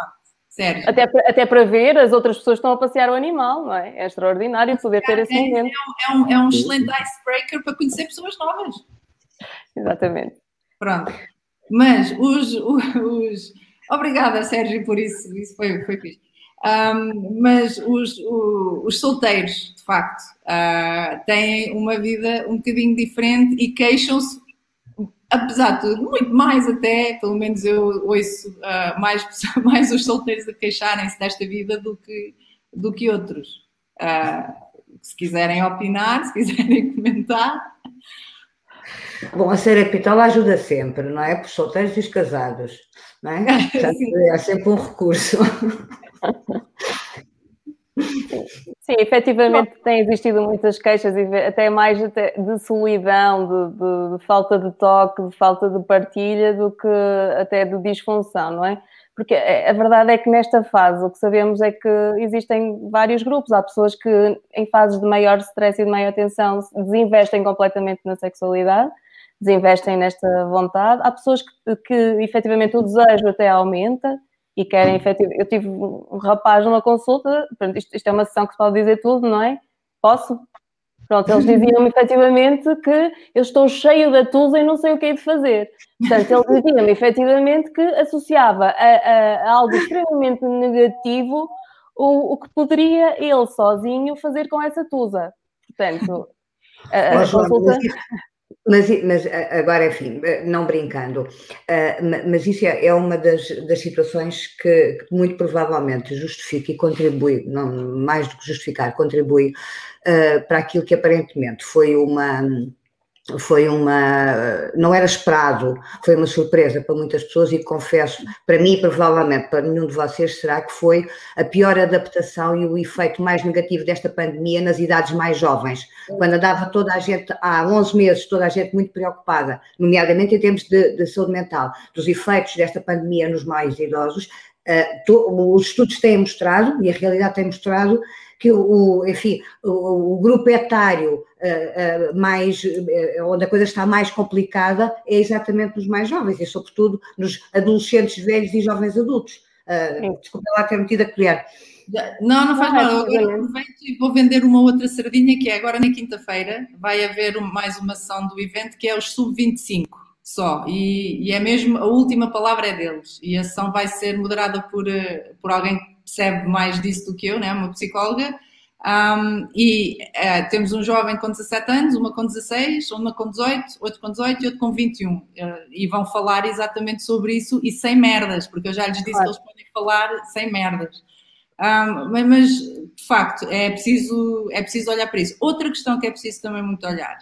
Speaker 1: sério.
Speaker 3: Até, até para ver, as outras pessoas estão a passear o animal, não é? É extraordinário poder ter é, esse momento.
Speaker 1: É, é, um, é um excelente icebreaker para conhecer pessoas novas.
Speaker 3: Exatamente.
Speaker 1: Pronto. Mas os, os... Obrigada, Sérgio, por isso. Isso foi, foi fixe. Um, mas os, os, os, solteiros, de facto, uh, têm uma vida um bocadinho diferente e queixam-se apesar de tudo, muito mais até, pelo menos eu ouço uh, mais, [laughs] mais os solteiros a queixarem-se desta vida do que, do que outros. Uh, se quiserem opinar, se quiserem [laughs] comentar.
Speaker 2: Bom, a Serra Pitola ajuda sempre, não é? Para os solteiros e os casados, não é? [laughs] Portanto, é sempre um recurso.
Speaker 3: Sim, efetivamente tem existido muitas queixas, até mais de solidão, de, de, de, falta de toque, de falta de partilha, do que até de disfunção, não é? Porque a verdade é que nesta fase o que sabemos é que existem vários grupos. Há pessoas que em fases de maior stress e de maior tensão desinvestem completamente na sexualidade, desinvestem nesta vontade. Há pessoas que, que efetivamente o desejo até aumenta e querem efetivamente. Eu tive um rapaz numa consulta, isto, isto, é uma sessão que se pode dizer tudo, não é? Posso? Pronto, eles [laughs] diziam-me efetivamente que eu estou cheio de atusa e não sei o que é de fazer. Portanto, ele dizia-me [laughs] efetivamente que associava a, a, a algo extremamente negativo o, o, que poderia ele sozinho fazer com essa tusa. Portanto, a, a consulta.
Speaker 2: Mas, mas, agora, enfim, não brincando, mas isso é, é uma das, das situações que, muito provavelmente justifica e contribui, não, mais do que justificar, contribui para aquilo que aparentemente foi uma foi uma. não era esperado, foi uma surpresa para muitas pessoas e confesso, para mim, provavelmente para nenhum de vocês, será que foi a pior adaptação e o efeito mais negativo desta pandemia nas idades mais jovens, quando andava toda a gente, há 11 meses, toda a gente muito preocupada, nomeadamente em termos de, de saúde mental, dos efeitos desta pandemia nos mais idosos. Uh, to, os estudos têm mostrado, e a realidade tem mostrado, que o, enfim, o, o grupo etário uh, uh, mais, uh, onde a coisa está mais complicada é exatamente nos mais jovens e, sobretudo, nos adolescentes velhos e jovens adultos. Uh, desculpa lá ter metido a colher.
Speaker 1: Não, não faz mal. Eu aproveito e vou vender uma outra sardinha que é agora na quinta-feira. Vai haver mais uma ação do evento que é os Sub-25 só. E, e, é mesmo, a última palavra é deles. E a ação vai ser moderada por, por alguém percebe mais disso do que eu, né? uma psicóloga. Um, e uh, temos um jovem com 17 anos, uma com 16, uma com 18, outro com 18 e outro com 21. Uh, e vão falar exatamente sobre isso e sem merdas, porque eu já lhes disse claro. que eles podem falar sem merdas. Um, mas, de facto, é preciso, é preciso olhar para isso. Outra questão que é preciso também muito olhar,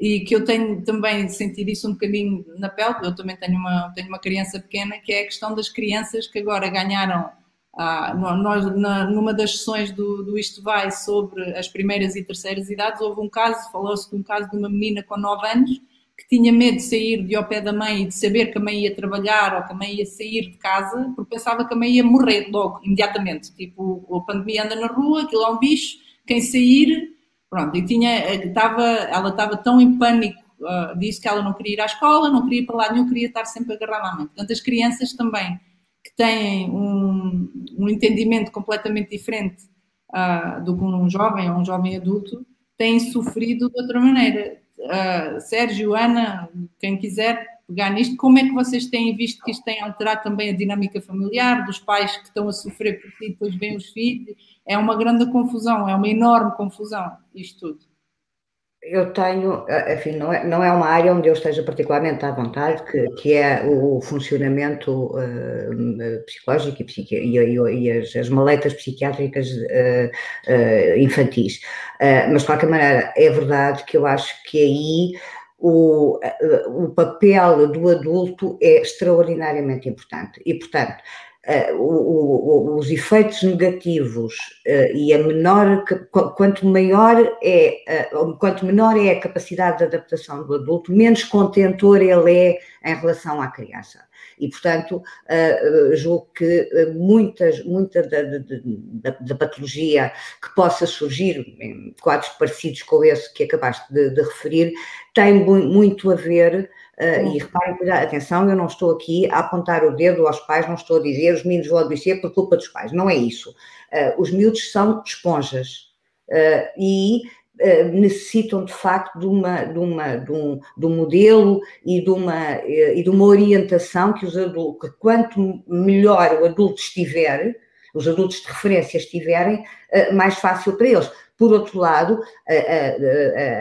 Speaker 1: e que eu tenho também sentido isso um bocadinho na pele, eu também tenho uma, tenho uma criança pequena, que é a questão das crianças que agora ganharam ah, nós, na, numa das sessões do, do Isto Vai sobre as primeiras e terceiras idades, houve um caso, falou-se de um caso de uma menina com 9 anos que tinha medo de sair de ao pé da mãe e de saber que a mãe ia trabalhar ou que a mãe ia sair de casa, porque pensava que a mãe ia morrer logo, imediatamente. Tipo, a pandemia anda na rua, aquilo é um bicho, quem sair, pronto. E tinha, estava, ela estava tão em pânico uh, disso que ela não queria ir à escola, não queria ir para lá nenhum, queria estar sempre agarrada à mãe. Portanto, as crianças também têm um, um entendimento completamente diferente uh, do que um jovem ou um jovem adulto, têm sofrido de outra maneira. Uh, Sérgio, Ana, quem quiser pegar nisto, como é que vocês têm visto que isto tem alterado também a dinâmica familiar, dos pais que estão a sofrer por si, depois vêm os filhos? É uma grande confusão, é uma enorme confusão, isto tudo.
Speaker 2: Eu tenho, enfim, não é, não é uma área onde eu esteja particularmente à vontade, que, que é o funcionamento uh, psicológico e, e, e as, as, maletas psiquiátricas uh, uh, infantis. mas, de qualquer maneira, é verdade que eu acho que aí o, o papel do adulto é extraordinariamente importante. E, portanto, Uh, o, o, os efeitos negativos uh, e a menor quanto maior é uh, quanto menor é a capacidade de adaptação do adulto menos contentor ele é em relação à criança e portanto julgo que muitas muita da, da, da, patologia que possa surgir em quadros parecidos com esse que acabaste de, de referir tem muito a ver Uh, e reparem, atenção, eu não estou aqui a apontar o dedo aos pais, não estou a dizer os meninos vão adoecer por culpa dos pais, não é isso. Uh, os miúdos são esponjas uh, e necessitam de facto de, uma, de, uma, de, um, de um modelo e de uma, e de uma orientação que os adultos, quanto melhor o adulto estiver, os adultos de referência estiverem, mais fácil para eles por outro lado,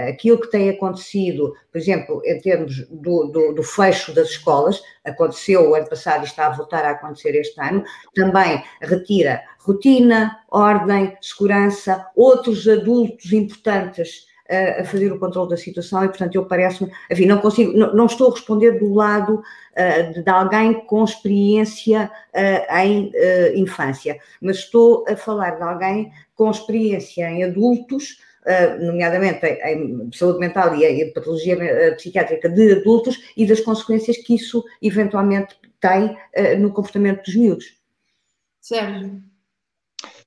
Speaker 2: aquilo que tem acontecido, por exemplo, em termos do, do, do fecho das escolas, aconteceu o ano passado e está a voltar a acontecer este ano, também retira rotina, ordem, segurança, outros adultos importantes a fazer o controle da situação e, portanto, eu parece-me, enfim, não consigo, não, não, estou a responder do lado uh, de, de, alguém com experiência uh, em uh, infância, mas estou a falar de alguém com experiência em adultos, nomeadamente em, em, saúde mental e em patologia psiquiátrica de adultos e das consequências que isso eventualmente tem no comportamento dos miúdos.
Speaker 1: Sérgio.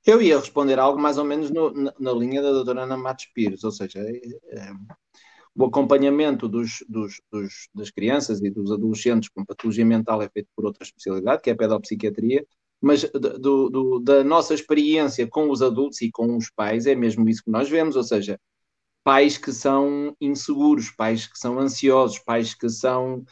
Speaker 5: Eu ia responder algo mais ou menos no, na, na, linha da doutora Ana Matos Pires, ou seja, é, é, o acompanhamento dos, dos, dos, das crianças e dos adolescentes com patologia mental é feito por outra especialidade, que é a pedopsiquiatria, mas do, do, da nossa experiência com os adultos e com os pais é mesmo isso que nós vemos, ou seja, pais que são inseguros, pais que são ansiosos, pais que são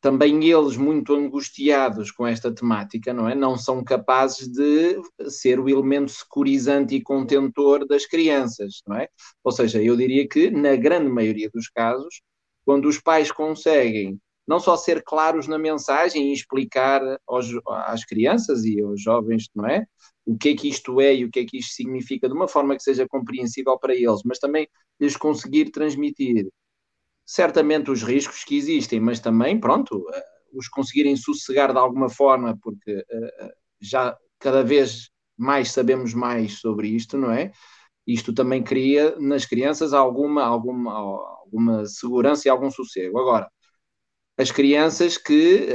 Speaker 5: também eles muito angustiados com esta temática, não é? Não são capazes de ser o elemento securizante e contentor das crianças, não é? Ou seja, eu diria que na grande maioria dos casos, quando os pais conseguem não só ser claros na mensagem e explicar aos, às crianças e aos jovens, não é? O que é que isto é e o que é que isto significa de uma forma que seja compreensível para eles, mas também lhes conseguir transmitir certamente os riscos que existem, mas também, pronto, eh, os conseguirem sossegar de alguma forma, porque uh, já cada vez mais sabemos mais sobre isto, não é? Isto também cria nas crianças alguma, alguma, alguma segurança e algum sossego. Agora, as crianças que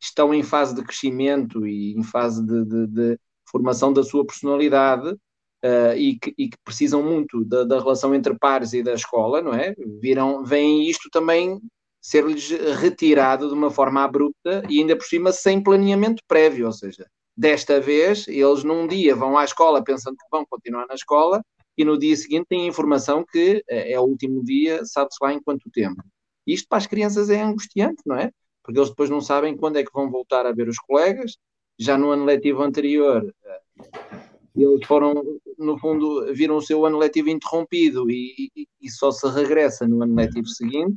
Speaker 5: estão em fase de crescimento e em fase de, de, de formação da sua personalidade, uh, e, que, e, que, precisam muito da, da, relação entre pares e da escola, não é? Viram, veem isto também ser-lhes retirado de uma forma abrupta e ainda por cima sem planeamento prévio, ou seja, desta vez eles num dia vão à escola pensando que vão continuar na escola e no dia seguinte têm informação que eh, é o último dia, sabe-se lá em quanto tempo. Isto para as crianças é angustiante, não é? Porque eles depois não sabem quando é que vão voltar a ver os colegas. Já no ano letivo anterior eh, eles foram, no fundo, viram o seu ano letivo interrompido e, e, e só se regressa no ano letivo seguinte.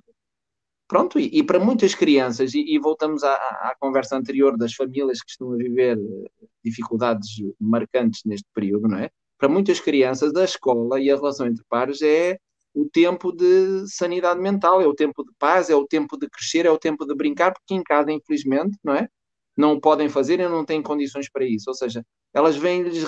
Speaker 5: Pronto, e, e para muitas crianças, e, voltamos à, à, conversa anterior das famílias que estão a viver eh, dificuldades marcantes neste período, não é? Para muitas crianças, a escola e a relação entre pares é o tempo de sanidade mental, é o tempo de paz, é o tempo de crescer, é o tempo de brincar, porque em casa, infelizmente, não é? Não o podem fazer e não têm condições para isso. Ou seja, elas vêm-lhes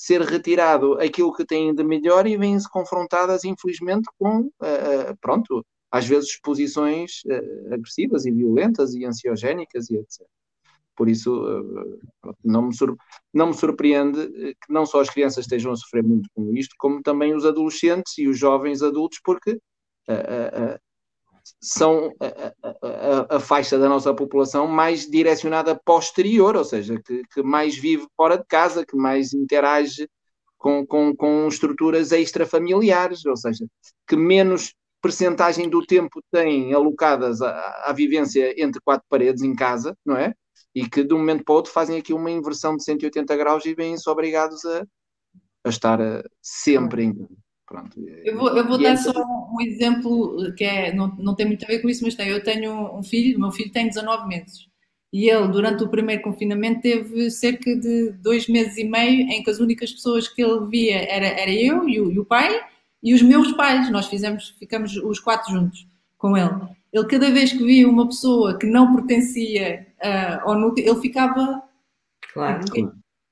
Speaker 5: ser retirado aquilo que têm de melhor e vêm-se confrontadas, infelizmente, com, uh, pronto, às vezes exposições uh, agressivas e violentas e ansiogénicas e etc. Por isso, uh, não, me não me surpreende que não só as crianças estejam a sofrer muito com isto, como também os adolescentes e os jovens adultos, porque são a, a, a, faixa da nossa população mais direcionada posterior, ou seja, que, que mais vive fora de casa, que mais interage com, com, com estruturas extrafamiliares, ou seja, que menos percentagem do tempo têm alocadas à, à vivência entre quatro paredes em casa, não é? E que de um momento para o outro fazem aqui uma inversão de 180 graus e vêm-se obrigados a, a estar eh, sempre em casa. Pronto.
Speaker 1: Eu vou, eu vou dar só um exemplo que é, não, não tem muito a ver com isso, mas tem. Eu tenho um filho, o meu filho tem 19 meses. E ele, durante o primeiro confinamento, teve cerca de dois meses e meio em que as únicas pessoas que ele via era, era eu e o, e o pai e os meus pais. Nós fizemos, ficamos os quatro juntos com ele. Ele, cada vez que via uma pessoa que não pertencia uh, ao núcleo, ele ficava claro.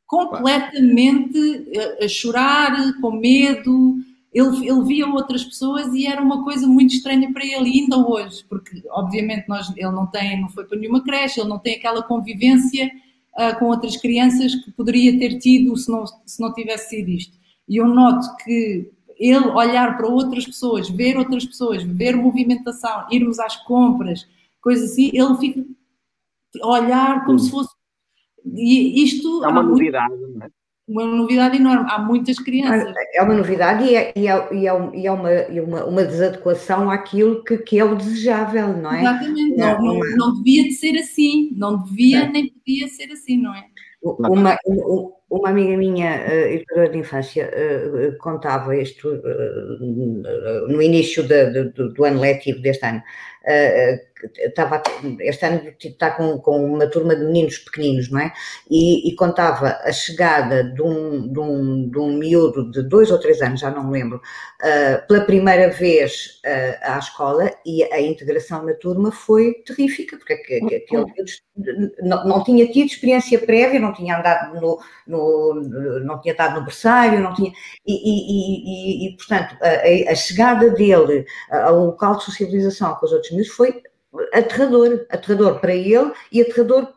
Speaker 1: completamente a, a chorar, com medo ele, ele via outras pessoas e era uma coisa muito estranha para ele, ainda hoje, porque obviamente nós, ele não tem, não foi para nenhuma creche, ele não tem aquela convivência uh, com outras crianças que poderia ter tido se não, se não tivesse sido isto. E eu noto que ele olhar para outras pessoas, ver outras pessoas, ver movimentação, irmos às compras, coisas assim, ele fica a olhar como Sim. se fosse. E isto.
Speaker 5: É uma novidade, muito... não é?
Speaker 1: uma novidade enorme. Há muitas crianças.
Speaker 2: É uma novidade e é, e é, e é, e é uma, uma, uma, desadequação àquilo que, que é o desejável, não é?
Speaker 1: Exatamente, não, não, não, não devia de ser assim, não devia nem podia ser assim, não é?
Speaker 2: Uma, uma amiga minha, uh, educadora de infância, uh, contava isto uh, no início de, de, do, do ano letivo deste ano. Estava, este ano está com, com uma turma de meninos pequeninos, não é? E, e contava a chegada de um, de, um, de um miúdo de dois ou três anos, já não me lembro, pela primeira vez à escola e a integração na turma foi terrífica, porque aquele não, não tinha tido experiência prévia, não tinha andado no, no não tinha estado no berçário, não tinha, e, e, e, e portanto, a, a, chegada dele ao local de socialização com os outros meus foi aterrador, aterrador para ele e aterrador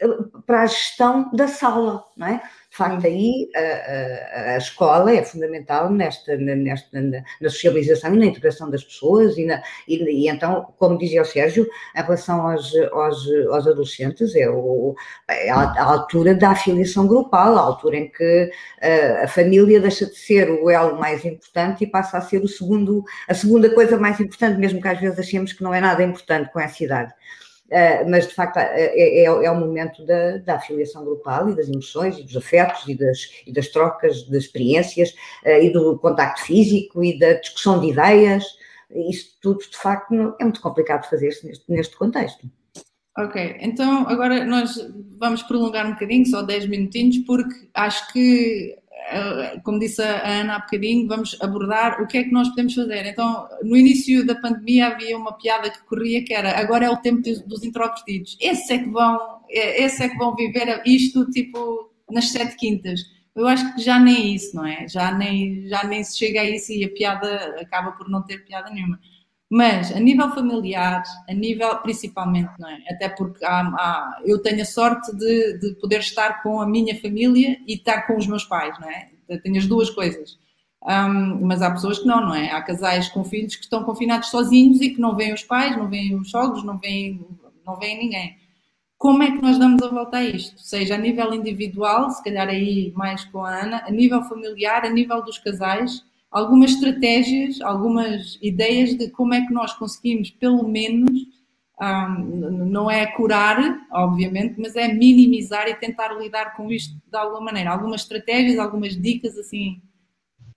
Speaker 2: eh, para a gestão da sala, não é? De facto, aí a, a, a, escola é fundamental nesta, nesta na, na, socialização e na integração das pessoas e, na, e, e, então, como dizia o Sérgio, em relação aos, aos, aos adolescentes, é, o, é a, altura da afiliação grupal, a altura em que a, a família deixa de ser o elo mais importante e passa a ser o segundo, a segunda coisa mais importante, mesmo que às vezes achemos que não é nada importante com essa idade. Uh, mas de facto é, é, é, o momento da, da, afiliação grupal e das emoções e dos afetos e das, e das trocas de experiências uh, e do contacto físico e da discussão de ideias. Isso tudo, de facto, é muito complicado fazer-se neste, neste contexto.
Speaker 1: Ok, então agora nós vamos prolongar um bocadinho, só 10 minutinhos, porque acho que eh, como disse a Ana há bocadinho, vamos abordar o que é que nós podemos fazer. Então, no início da pandemia havia uma piada que corria que era agora é o tempo dos introvertidos. Esses é que vão, é, esses é que vão viver isto tipo nas sete quintas. Eu acho que já nem é isso, não é? Já nem, já nem se chega a isso e a piada acaba por não ter piada nenhuma. Mas a nível familiar, a nível principalmente, não é? Até porque há, há, eu tenho a sorte de, de, poder estar com a minha família e estar com os meus pais, não é? Tenho as duas coisas. Um, mas há pessoas que não, não é? Há casais com filhos que estão confinados sozinhos e que não veem os pais, não veem os sogros, não veem, não veem ninguém. Como é que nós damos a volta a isto? Seja a nível individual, se calhar aí mais com a Ana, a nível familiar, a nível dos casais, algumas estratégias, algumas ideias de como é que nós conseguimos, pelo menos, um, não é curar, obviamente, mas é minimizar e tentar lidar com isto de alguma maneira. Algumas estratégias, algumas dicas assim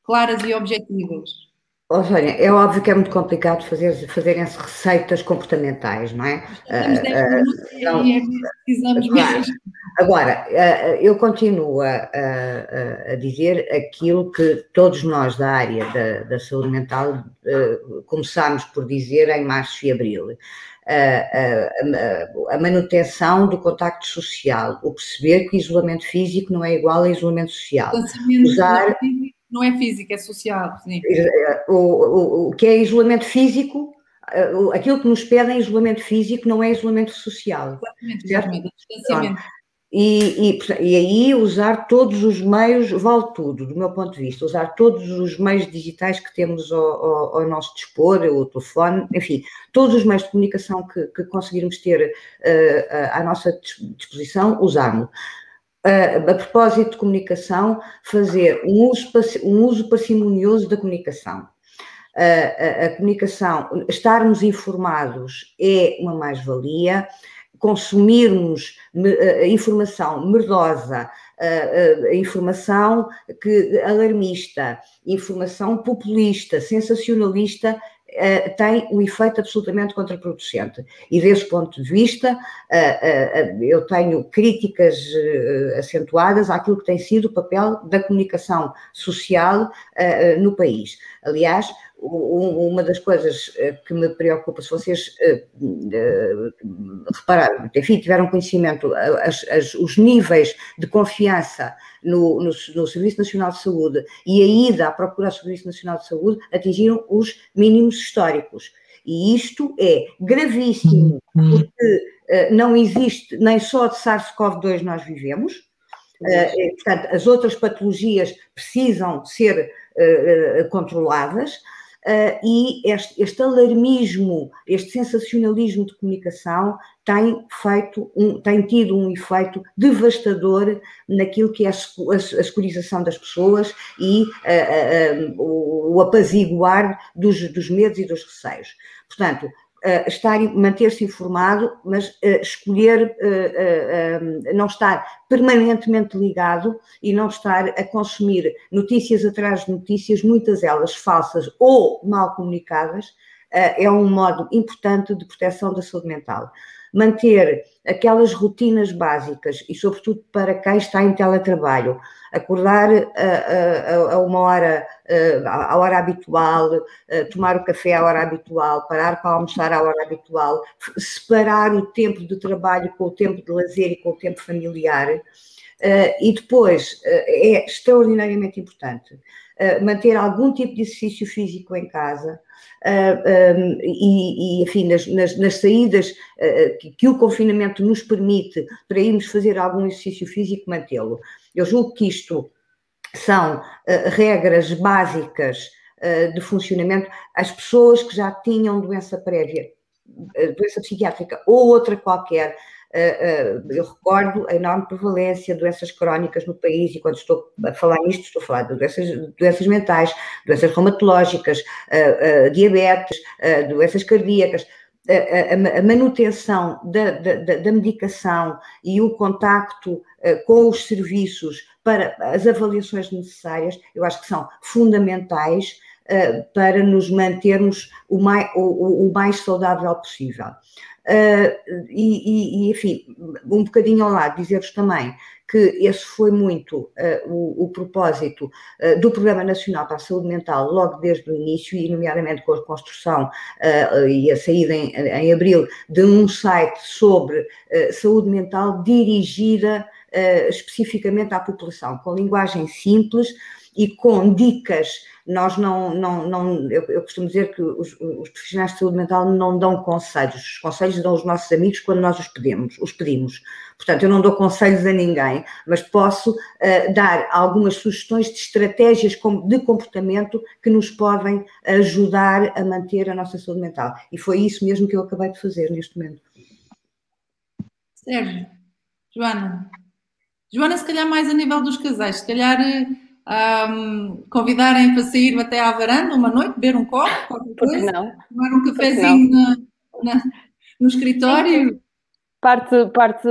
Speaker 1: claras e objetivas.
Speaker 2: Olha, é óbvio que é muito complicado fazer, fazerem-se receitas comportamentais, não é? Temos 10 ah, minutos uh, uh. Agora, uh, eu continuo a, a, a, dizer aquilo que todos nós da área da, da saúde mental começámos por dizer em março e abril. A, a, manutenção do contacto social, o perceber que o isolamento físico não é igual a isolamento social.
Speaker 1: Usar, não é físico, é social. Sim.
Speaker 2: O, o, o que é isolamento físico, eh, aquilo que nos pedem é isolamento físico, não é isolamento social. Exatamente, exatamente. distanciamento. E, e, e, aí usar todos os meios, vale tudo, do meu ponto de vista, usar todos os meios digitais que temos ao, ao, ao nosso dispor, o telefone, enfim, todos os meios de comunicação que, que conseguirmos ter uh, à nossa disposição, usarmos a, propósito de comunicação, fazer um uso, um uso parcimonioso da comunicação. A, a, a comunicação, estarmos informados é uma mais-valia, consumirmos informação merdosa, informação que, alarmista, informação populista, sensacionalista, uh, tem um efeito absolutamente contraproducente. E desse ponto de vista, uh, uh, eu tenho críticas acentuadas àquilo que tem sido o papel da comunicação social no país. Aliás, uma das coisas que me preocupa, se vocês repararam, enfim, tiveram conhecimento, as, as, os níveis de confiança no, no, no, Serviço Nacional de Saúde e a ida à procura do Serviço Nacional de Saúde atingiram os mínimos históricos. E isto é gravíssimo, uhum. porque uh, não existe, nem só de SARS-CoV-2 nós vivemos, portanto, as outras patologias precisam ser controladas, Uh, e este, este, alarmismo, este sensacionalismo de comunicação tem feito, um, tem tido um efeito devastador naquilo que é a, a, securização das pessoas e uh, uh, o, o, apaziguar dos, dos medos e dos receios. Portanto, uh, estar, manter-se informado, mas uh, escolher uh, não estar permanentemente ligado e não estar a consumir notícias atrás de notícias, muitas delas falsas ou mal comunicadas, é um modo importante de proteção da saúde mental manter aquelas rotinas básicas e, sobretudo, para quem está em teletrabalho, acordar a, a, a uma hora, à hora habitual, tomar o café à hora habitual, parar para almoçar à hora habitual, separar o tempo de trabalho com o tempo de lazer e com o tempo familiar. e depois, é extraordinariamente importante manter algum tipo de exercício físico em casa, uh, um, e, e, enfim, nas, nas, nas saídas uh, que, que, o confinamento nos permite para irmos fazer algum exercício físico, mantê-lo. Eu julgo que isto são uh, regras básicas de funcionamento. As pessoas que já tinham doença prévia, doença psiquiátrica ou outra qualquer, eu recordo a enorme prevalência de doenças crónicas no país, e quando estou a falar nisto, estou a falar de doenças, doenças mentais, doenças reumatológicas, diabetes, doenças cardíacas. A, manutenção da, da, da, medicação e o contacto com os serviços para as avaliações necessárias, eu acho que são fundamentais para nos mantermos o mais, o, o mais saudável possível. Uh, e, e, enfim, um bocadinho ao lado, dizer-vos também que esse foi muito uh, o, o, propósito uh, do Programa Nacional para a Saúde Mental, logo desde o início, e nomeadamente com a construção e a saída em, em, abril de um site sobre saúde mental dirigida especificamente à população, com linguagem simples e com dicas nós não, não, não eu, eu costumo dizer que os, os, profissionais de saúde mental não dão conselhos, os conselhos dão os nossos amigos quando nós os pedimos, os pedimos. Portanto, eu não dou conselhos a ninguém, mas posso uh, dar algumas sugestões de estratégias de comportamento que nos podem ajudar a manter a nossa saúde mental. E foi isso mesmo que eu acabei de fazer neste momento.
Speaker 1: Sérgio, Joana. Joana, se calhar mais a nível dos casais, se calhar eh, um, convidarem para sair até à varanda uma noite, beber um copo, qualquer coisa, tomar um cafezinho na, na, no escritório.
Speaker 3: Parte, parte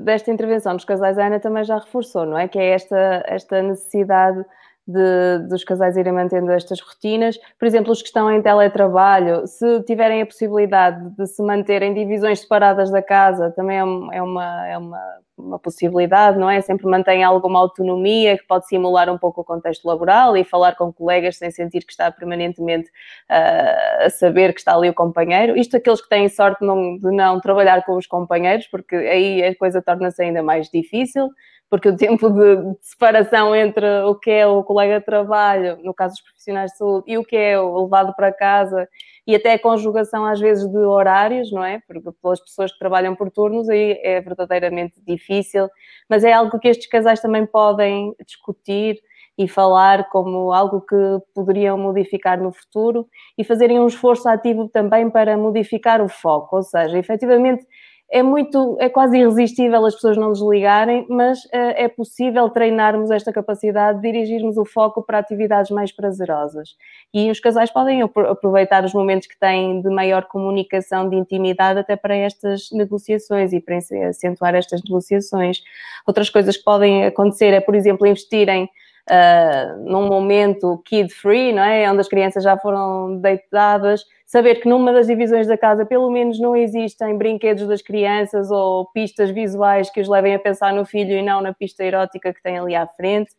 Speaker 3: desta intervenção dos casais, a Ana também já reforçou, não é? Que é esta, esta necessidade de, dos casais irem mantendo estas rotinas. Por exemplo, os que estão em teletrabalho, se tiverem a possibilidade de se manterem divisões separadas da casa, também é, é uma, é uma, uma possibilidade, não é? Sempre mantém alguma autonomia que pode simular um pouco o contexto laboral e falar com colegas sem sentir que está permanentemente uh, a saber que está ali o companheiro. Isto aqueles que têm sorte não, de não trabalhar com os companheiros, porque aí a coisa torna-se ainda mais difícil porque o tempo de, separação entre o que é o colega de trabalho, no caso dos profissionais de saúde, e o que é o levado para casa, e até a conjugação às vezes de horários, não é? Porque pelas pessoas que trabalham por turnos aí é verdadeiramente difícil, mas é algo que estes casais também podem discutir e falar como algo que poderiam modificar no futuro e fazerem um esforço ativo também para modificar o foco, ou seja, efetivamente é muito, é quase irresistível as pessoas não desligarem, mas uh, é possível treinarmos esta capacidade de dirigirmos o foco para atividades mais prazerosas. E os casais podem aproveitar os momentos que têm de maior comunicação, de intimidade, até para estas negociações e para acentuar estas negociações. Outras coisas que podem acontecer é, por exemplo, investirem uh, num momento kid-free, não é? Onde as crianças já foram deitadas, saber que numa das divisões da casa pelo menos não existem brinquedos das crianças ou pistas visuais que os levem a pensar no filho e não na pista erótica que tem ali à frente.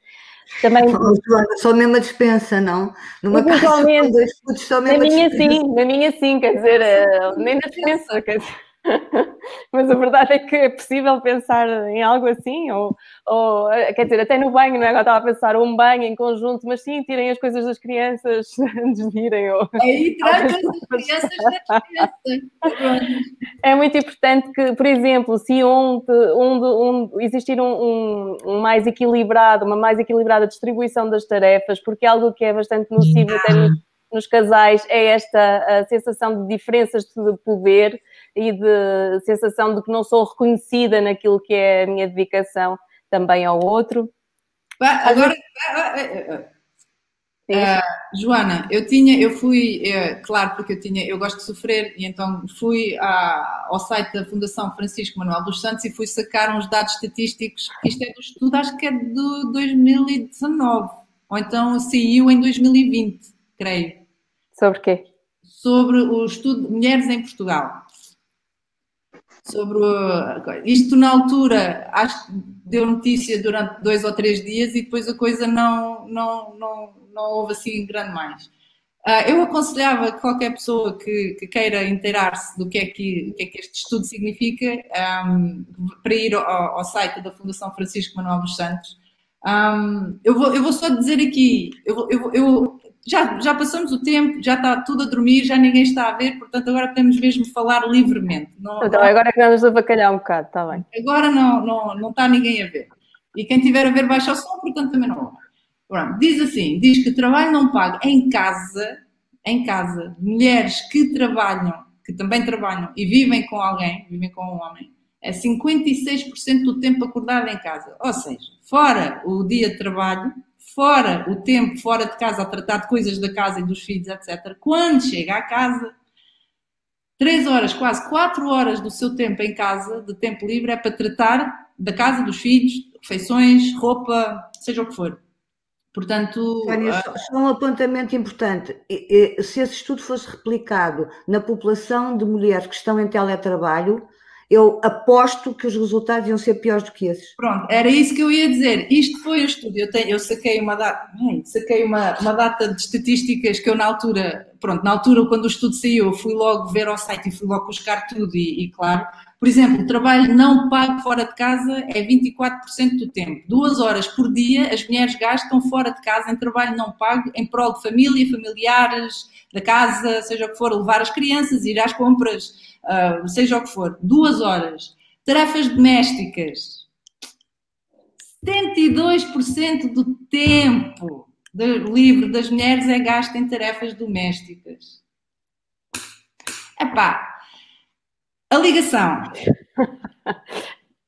Speaker 2: Também... [laughs] Só mesmo a dispensa, não?
Speaker 3: Numa casa com dois putos, só mesmo na minha sim, na minha sim, quer dizer, eh, nem na [laughs] dispensa, quer dizer. [laughs] Mas a verdade é que é possível pensar em algo assim, ou, ou quer dizer, até no banho, não é? Agora estava a pensar um banho em conjunto, mas sim, tirem as coisas das crianças [laughs] antes de irem. Ou...
Speaker 1: Aí tirar as [laughs] crianças das crianças.
Speaker 3: É muito importante que, por exemplo, se um existir um, um, um, mais equilibrado, uma mais equilibrada distribuição das tarefas, porque é algo que é bastante nocivo até nos, nos casais é esta sensação de diferenças de poder e de sensação de que não sou reconhecida naquilo que é a minha dedicação também ao outro.
Speaker 1: Agora, Uh, Joana, eu tinha, eu fui, é, claro, porque eu tinha, eu gosto de sofrer, e então fui à, ao site da Fundação Francisco Manuel dos Santos e fui sacar uns dados estatísticos, isto é do estudo, acho que é de 2019, ou então saiu em 2020, creio.
Speaker 3: Sobre quê?
Speaker 1: Sobre o estudo de mulheres em Portugal. Sobre isto na altura, acho que deu notícia durante dois ou três dias e depois a coisa não, não, não não houve assim grande mais. Uh, eu aconselhava qualquer pessoa que, que queira inteirar-se do que é que, que, é que este estudo significa um, para ir ao, ao, site da Fundação Francisco Manuel dos Santos. Um, eu, vou, eu vou só dizer aqui, eu, eu, eu, já, já passamos o tempo, já está tudo a dormir, já ninguém está a ver, portanto agora podemos mesmo falar livremente.
Speaker 3: Não, então, agora é que vamos avacalhar um bocado, está bem.
Speaker 1: Agora não, não, não está ninguém a ver. E quem tiver a ver baixa o som, portanto também não Pronto, diz assim, diz que trabalho não pago em casa, em casa, mulheres que trabalham, que também trabalham e vivem com alguém, vivem com um homem, é 56% do tempo acordado em casa. Ou seja, fora o dia de trabalho, fora o tempo fora de casa a tratar de coisas da casa e dos filhos, etc. Quando chega à casa, três horas, quase quatro horas do seu tempo em casa, de tempo livre, é para tratar da casa, dos filhos, refeições, roupa, seja o que for. Portanto.
Speaker 2: Tânia, uh... só um apontamento importante. Se esse estudo fosse replicado na população de mulheres que estão em teletrabalho, eu aposto que os resultados iam ser piores do que esses.
Speaker 1: Pronto, era isso que eu ia dizer. Isto foi o estudo. Eu, tenho, eu saquei, uma data, saquei uma, uma data de estatísticas que eu na altura, pronto, na altura quando o estudo saiu, eu fui logo ver ao site e fui logo buscar tudo e, e claro, por exemplo, o trabalho não pago fora de casa é 24% do tempo. Duas horas por dia as mulheres gastam fora de casa em trabalho não pago em prol de família, familiares, da casa, seja o que for, levar as crianças, ir às compras, uh, seja o que for. Duas horas. Tarefas domésticas. 72% do tempo livre das mulheres é gasto em tarefas domésticas. Epá, a ligação.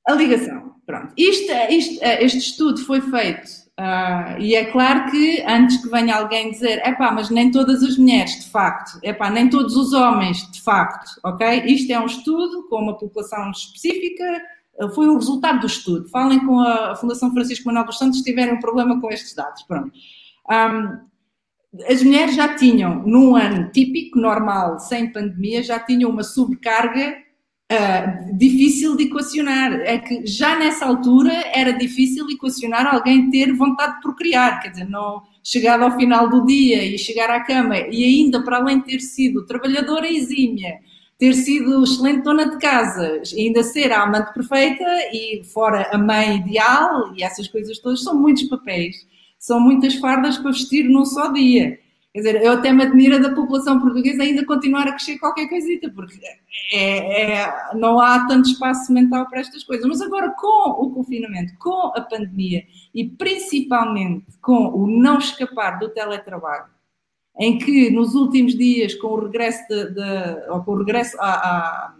Speaker 1: A ligação. Pronto. Isto, isto, este estudo foi feito uh, e é claro que antes que venha alguém dizer é pá, mas nem todas as mulheres, de facto, é pá, nem todos os homens, de facto, ok? Isto é um estudo com uma população específica, foi o resultado do estudo. Falem com a Fundação Francisco Manuel dos Santos se tiverem um problema com estes dados. Pronto. Um, as mulheres já tinham, num ano típico, normal, sem pandemia, já tinham uma sobrecarga uh, difícil de equacionar. É que já nessa altura era difícil equacionar alguém ter vontade de procriar, quer dizer, não chegar ao final do dia e chegar à cama e ainda para além de ter sido trabalhadora exímia, ter sido excelente dona de casa, ainda ser a amante perfeita e fora a mãe ideal e essas coisas todas, são muitos papéis, são muitas fardas para vestir num só dia. Quer dizer, eu até me admiro da população portuguesa ainda continuar a crescer qualquer coisita, porque é, é, não há tanto espaço mental para estas coisas. Mas agora, com o confinamento, com a pandemia e principalmente com o não escapar do teletrabalho, em que nos últimos dias, com o regresso, de, de ou com o regresso a, a,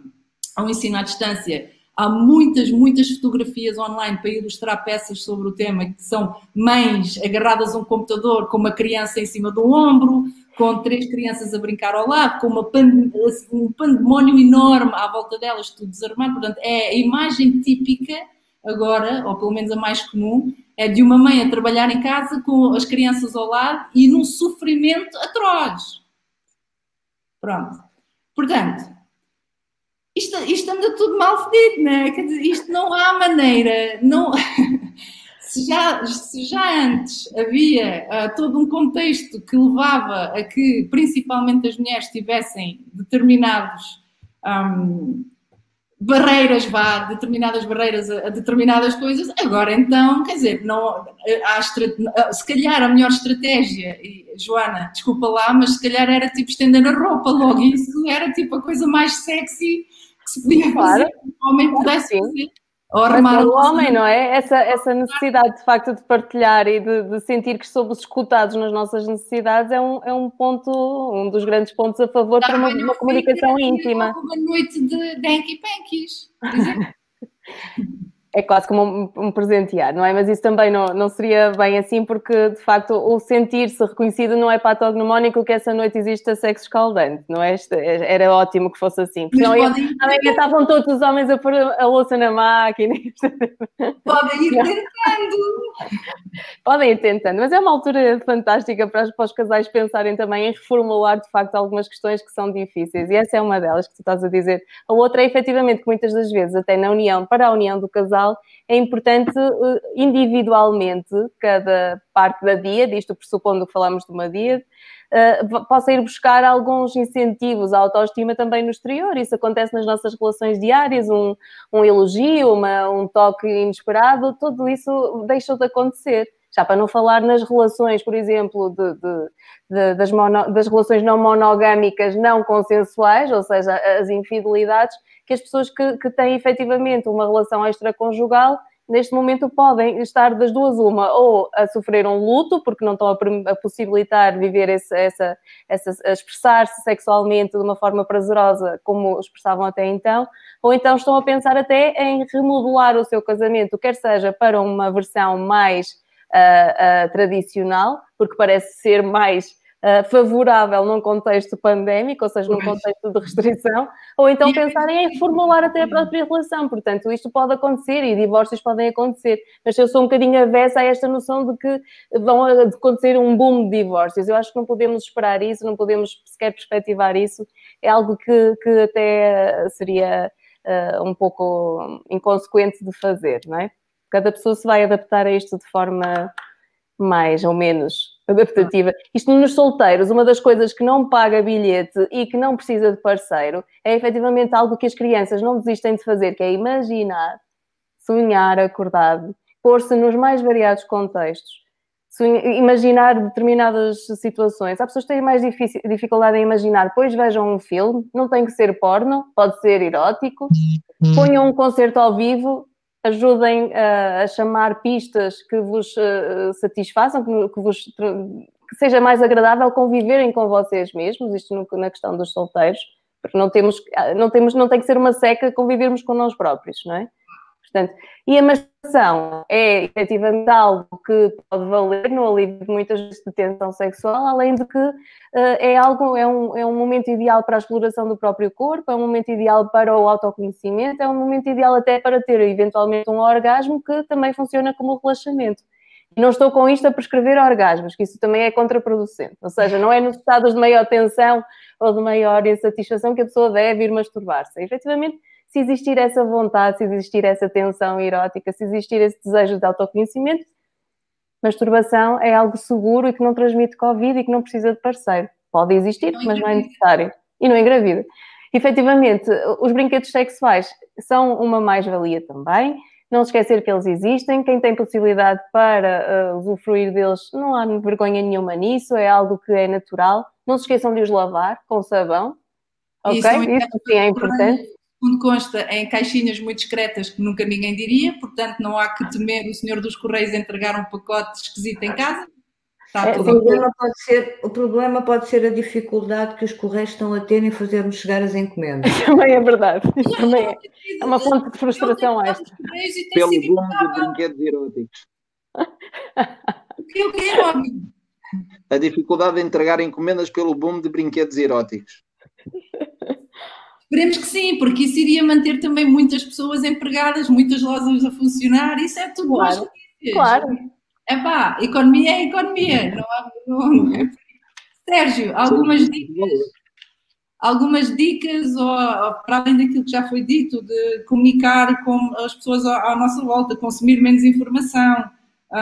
Speaker 1: ao ensino à distância, Há muitas, muitas fotografias online para ilustrar peças sobre o tema, que são mães agarradas a um computador com uma criança em cima do ombro, com três crianças a brincar ao lado, com um pandemónio enorme à volta delas, tudo desarmado. Portanto, é a imagem típica agora, ou pelo menos a mais comum, é de uma mãe a trabalhar em casa com as crianças ao lado e num sofrimento atroz. Pronto. Portanto, isto, isto anda tudo mal fedido, não é? Quer dizer, isto não há maneira, não... [laughs] se, já, se já antes havia uh, todo um contexto que levava a que principalmente as mulheres tivessem determinados um, barreiras, vá, determinadas barreiras a, a, determinadas coisas, agora então, quer dizer, não, há, se calhar a melhor estratégia, e, Joana, desculpa lá, mas se calhar era tipo estender a roupa logo, isso era tipo a coisa mais sexy se podia claro. fazer, o homem pudesse Sim. fazer.
Speaker 3: Mas o homem, não é? Essa, essa necessidade de facto de partilhar e de, de, sentir que somos escutados nas nossas necessidades é um, é um ponto, um dos grandes pontos a favor para uma, uma comunicação íntima.
Speaker 1: Uma noite de dengue pankies. [laughs]
Speaker 3: é quase como um, um presentear, não é? Mas isso também não, não seria bem assim, porque de facto o sentir-se reconhecido não é patognomónico que essa noite existe a sexo escaldante, não é? Era ótimo que fosse assim. Porque amanhã estavam todos os homens a pôr a louça na máquina. [laughs]
Speaker 1: Podem ir tentando.
Speaker 3: Podem ir tentando, mas é uma altura fantástica para, para os casais pensarem também em reformular de facto algumas questões que são difíceis, e essa é uma delas que tu estás a dizer. A outra é efetivamente que muitas das vezes, até na união, para a união do casal, é importante eh, individualmente, cada parte da dia, disto pressupondo que falamos de uma dia, uh, possa ir buscar alguns incentivos à autoestima também no exterior. Isso acontece nas nossas relações diárias, um, um elogio, uma, um toque inesperado, tudo isso deixa de acontecer. Já para não falar nas relações, por exemplo, de, de, de, das, mono, das relações não monogâmicas não consensuais, ou seja, as infidelidades, que as pessoas que, que têm efetivamente uma relação extraconjugal neste momento podem estar das duas uma, ou a sofrer um luto, porque não estão a, a possibilitar viver esse, essa, essa expressar-se sexualmente de uma forma prazerosa, como expressavam até então, ou então estão a pensar até em remodelar o seu casamento, quer seja para uma versão mais uh, uh, tradicional, porque parece ser mais uh, favorável num contexto pandémico, ou seja, num contexto de restrição, ou então pensarem em reformular até a própria relação. Portanto, isto pode acontecer e divórcios podem acontecer, mas eu sou um bocadinho avessa a esta noção de que vão acontecer um boom de divórcios. Eu acho que não podemos esperar isso, não podemos sequer perspectivar isso. É algo que, que até seria uh, um pouco inconsequente de fazer, não é? Cada pessoa se vai adaptar a isto de forma mais ou menos adaptativa. Isto nos solteiros, uma das coisas que não paga bilhete e que não precisa de parceiro é efetivamente algo que as crianças não desistem de fazer, que é imaginar, sonhar acordado, pôr-se nos mais variados contextos. Imaginar determinadas situações. Há pessoas que têm mais dificuldade em imaginar, pois vejam um filme, não tem que ser porno, pode ser erótico, uhum. ponham um concerto ao vivo ajudem a, a chamar pistas que vos uh, satisfaçam, que, vos, que seja mais agradável conviverem com vocês mesmos, isto na questão dos solteiros, porque não temos, não temos, não tem que ser uma seca convivermos com nós próprios, não é? Portanto, e a masturbação é efetivamente algo que pode valer no alívio de muitas vezes de tensão sexual, além de que uh, é algo, é um, é um momento ideal para a exploração do próprio corpo, é um momento ideal para o autoconhecimento, é um momento ideal até para ter eventualmente um orgasmo que também funciona como relaxamento. Não estou com isto a prescrever orgasmos, que isso também é contraproducente. Ou seja, não é nos estados de maior tensão ou de maior insatisfação que a pessoa deve ir masturbar-se. Efetivamente, se existir essa vontade, se existir essa tensão erótica, se existir esse desejo de autoconhecimento, masturbação é algo seguro e que não transmite Covid e que não precisa de parceiro. Pode existir, não mas não é necessário. E não engravida. Efetivamente, os brinquedos sexuais são uma mais-valia também. Não se esquecer que eles existem. Quem tem possibilidade para uh, usufruir deles, não há vergonha nenhuma nisso, é algo que é natural. Não se esqueçam de os lavar com sabão. Ok? Isso, Isso sim é importante
Speaker 1: onde consta em caixinhas muito discretas que nunca ninguém diria, portanto não há que temer o senhor dos Correios entregar um pacote esquisito em casa.
Speaker 2: Está é, o, problema pode ser, o problema pode ser a dificuldade que os Correios estão a ter em fazer-nos chegar as encomendas. [laughs]
Speaker 3: também é verdade. Isso também é. é uma fonte de frustração extra.
Speaker 5: Pelo boom de brinquedos eróticos.
Speaker 1: o [laughs] que, o que é,
Speaker 5: A dificuldade de entregar encomendas pelo boom de brinquedos eróticos. [laughs]
Speaker 1: Esperemos que sim, porque isso iria manter também muitas pessoas empregadas, muitas lojas a funcionar, isso é tudo
Speaker 3: claro, Claro.
Speaker 1: É pá, economia é economia, não há. Não é. Sérgio, algumas dicas, algumas dicas, ou, ou, para além daquilo que já foi dito, de comunicar com as pessoas à, à nossa volta, consumir menos informação,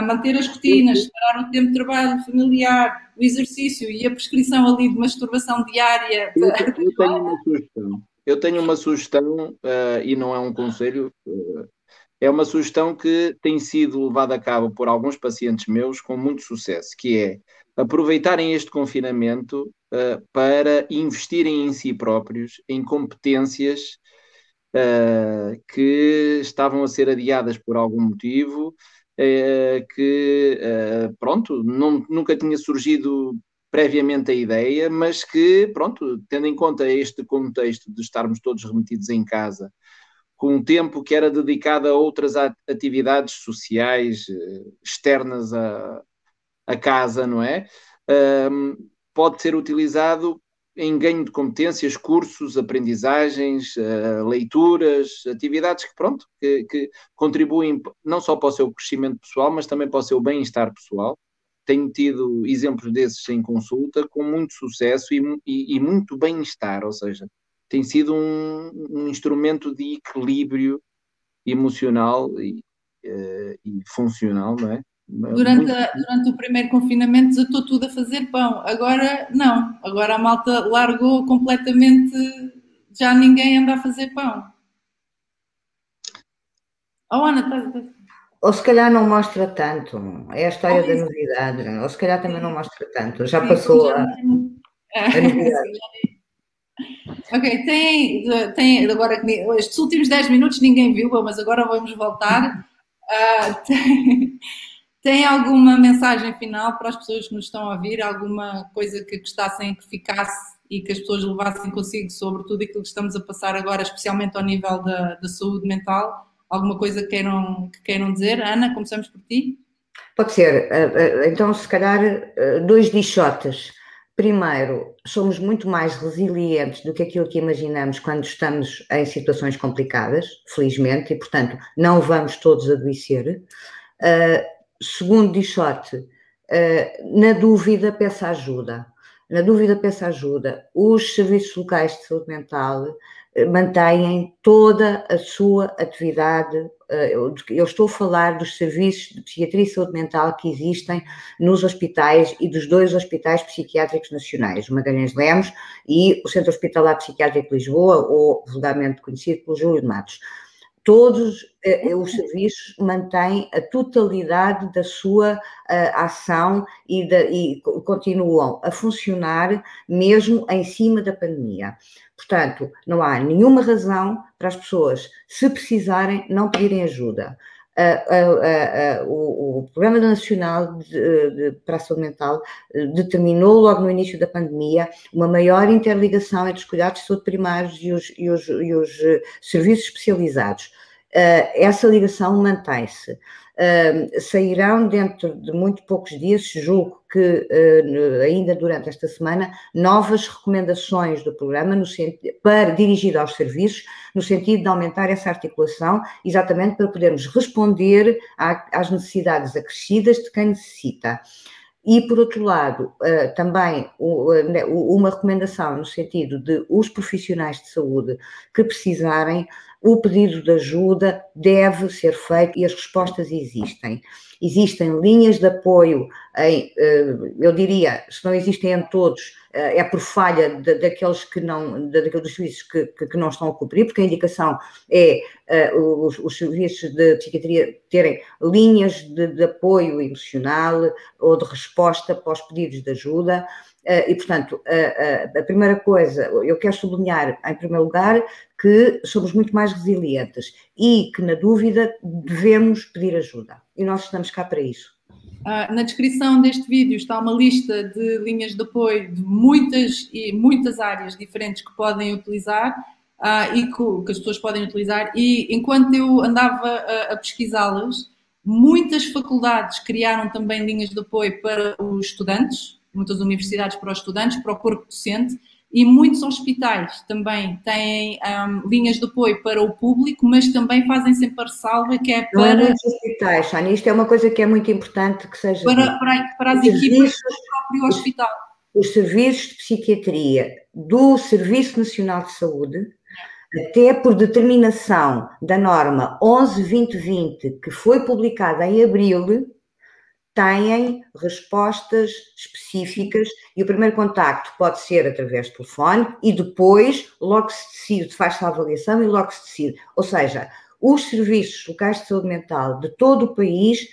Speaker 1: manter as rotinas, separar o tempo de trabalho familiar, o exercício e a prescrição ali de masturbação diária.
Speaker 5: Eu, eu tenho uma sugestão. Eu tenho uma sugestão, uh, e não é um conselho, uh, é uma sugestão que tem sido levada a cabo por alguns pacientes meus com muito sucesso, que é aproveitarem este confinamento uh, para investirem em si próprios, em competências que estavam a ser adiadas por algum motivo, que, pronto, não, nunca tinha surgido previamente a ideia, mas que, pronto, tendo em conta este contexto de estarmos todos remetidos em casa, com um tempo que era dedicado a outras atividades sociais eh, externas à, casa, não é? Um, pode ser utilizado em ganho de competências, cursos, aprendizagens, uh, leituras, atividades que, pronto, que, que, contribuem não só para o seu crescimento pessoal, mas também para o seu bem-estar pessoal. Tenho tido exemplos desses em consulta com muito sucesso e, e, e muito bem-estar, ou seja, tem sido um, um instrumento de equilíbrio emocional e, uh, e funcional, não é?
Speaker 1: Durante, a, durante o primeiro confinamento desatou tudo a fazer pão. Agora não. Agora a malta largou completamente. Já ninguém anda a fazer pão. Oh, Ana, tá, tá.
Speaker 2: Ou se calhar não mostra tanto. É a história oh, da novidade. Ou se calhar também não mostra tanto. Já passou a, a novidade. [laughs]
Speaker 1: Ok, tem, tem agora estes últimos 10 minutos ninguém viu, mas agora vamos voltar. Uh, [laughs] tem, tem, alguma mensagem final para as pessoas que nos estão a ouvir? Alguma coisa que gostassem que ficasse e que as pessoas levassem consigo sobre tudo aquilo que estamos a passar agora, especialmente ao nível da, da saúde mental? Alguma coisa que queiram, que queiram dizer? Ana, começamos por ti?
Speaker 2: Pode ser. Eh, eh, então, se calhar, eh, dois dichotes Primeiro, somos muito mais resilientes do que aquilo que imaginamos quando estamos em situações complicadas, felizmente, e portanto não vamos todos adoecer. Uh, segundo dichote, uh, na dúvida, peça ajuda. Na dúvida, peça ajuda. Os serviços locais de saúde mental mantêm toda a sua atividade. Eh, eu estou a falar dos serviços de psiquiatria e saúde mental que existem nos hospitais e dos dois hospitais psiquiátricos nacionais, o Magalhães Lemos e o Centro Hospitalar Psiquiátrico de Lisboa, ou vulgarmente conhecido pelo Júlio de Matos todos eh, os serviços mantêm a totalidade da sua uh, ação e, e, continuam a funcionar mesmo em cima da pandemia. Portanto, não há nenhuma razão para as pessoas, se precisarem, não pedirem ajuda. Uh, uh, o, o, Programa Nacional de, de, para a Saúde Mental determinou logo no início da pandemia uma maior interligação entre os cuidados de saúde primários e os, e os, e os serviços especializados. essa ligação mantém-se. Uh, sairão dentro de muito poucos dias, julgo que uh, ainda durante esta semana, novas recomendações do programa no para dirigido aos serviços, no sentido de aumentar essa articulação, exatamente para podermos responder à, às necessidades acrescidas de quem necessita. E, por outro lado, uh, também né, uma recomendação no sentido de os profissionais de saúde que precisarem o pedido de ajuda deve ser feito e as respostas existem. Existem linhas de apoio, em, eh, eu diria, se não existem em todos, eh, é por falha de, daqueles que não, daqueles dos serviços que, que, que, não estão a cumprir, porque a indicação é uh, os, os, serviços de psiquiatria terem linhas de, de apoio emocional ou de resposta para os pedidos de ajuda. Uh, e, portanto, uh, a primeira coisa, eu quero sublinhar, em primeiro lugar, que somos muito mais resilientes e que, na dúvida, devemos pedir ajuda. E nós estamos cá para isso.
Speaker 1: Ah, na descrição deste vídeo está uma lista de linhas de apoio de muitas e muitas áreas diferentes que podem utilizar uh, e que, que, as pessoas podem utilizar. E enquanto eu andava a, a pesquisá-las, muitas faculdades criaram também linhas de apoio para os estudantes, muitas universidades para os estudantes, para o corpo docente, e muitos hospitais também têm um, linhas de apoio para o público, mas também fazem sempre a ressalva que é para. Não é
Speaker 2: hospitais, Sónia, isto é uma coisa que é muito importante que seja.
Speaker 1: Para, para, para as equipas do próprio hospital.
Speaker 2: Os serviços de psiquiatria do Serviço Nacional de Saúde, até por determinação da norma 11-2020, que foi publicada em abril, têm respostas específicas e o primeiro contacto pode ser através do telefone e depois logo se decide, faz-se a avaliação e logo se decide. Ou seja, os serviços locais de saúde mental de todo o país,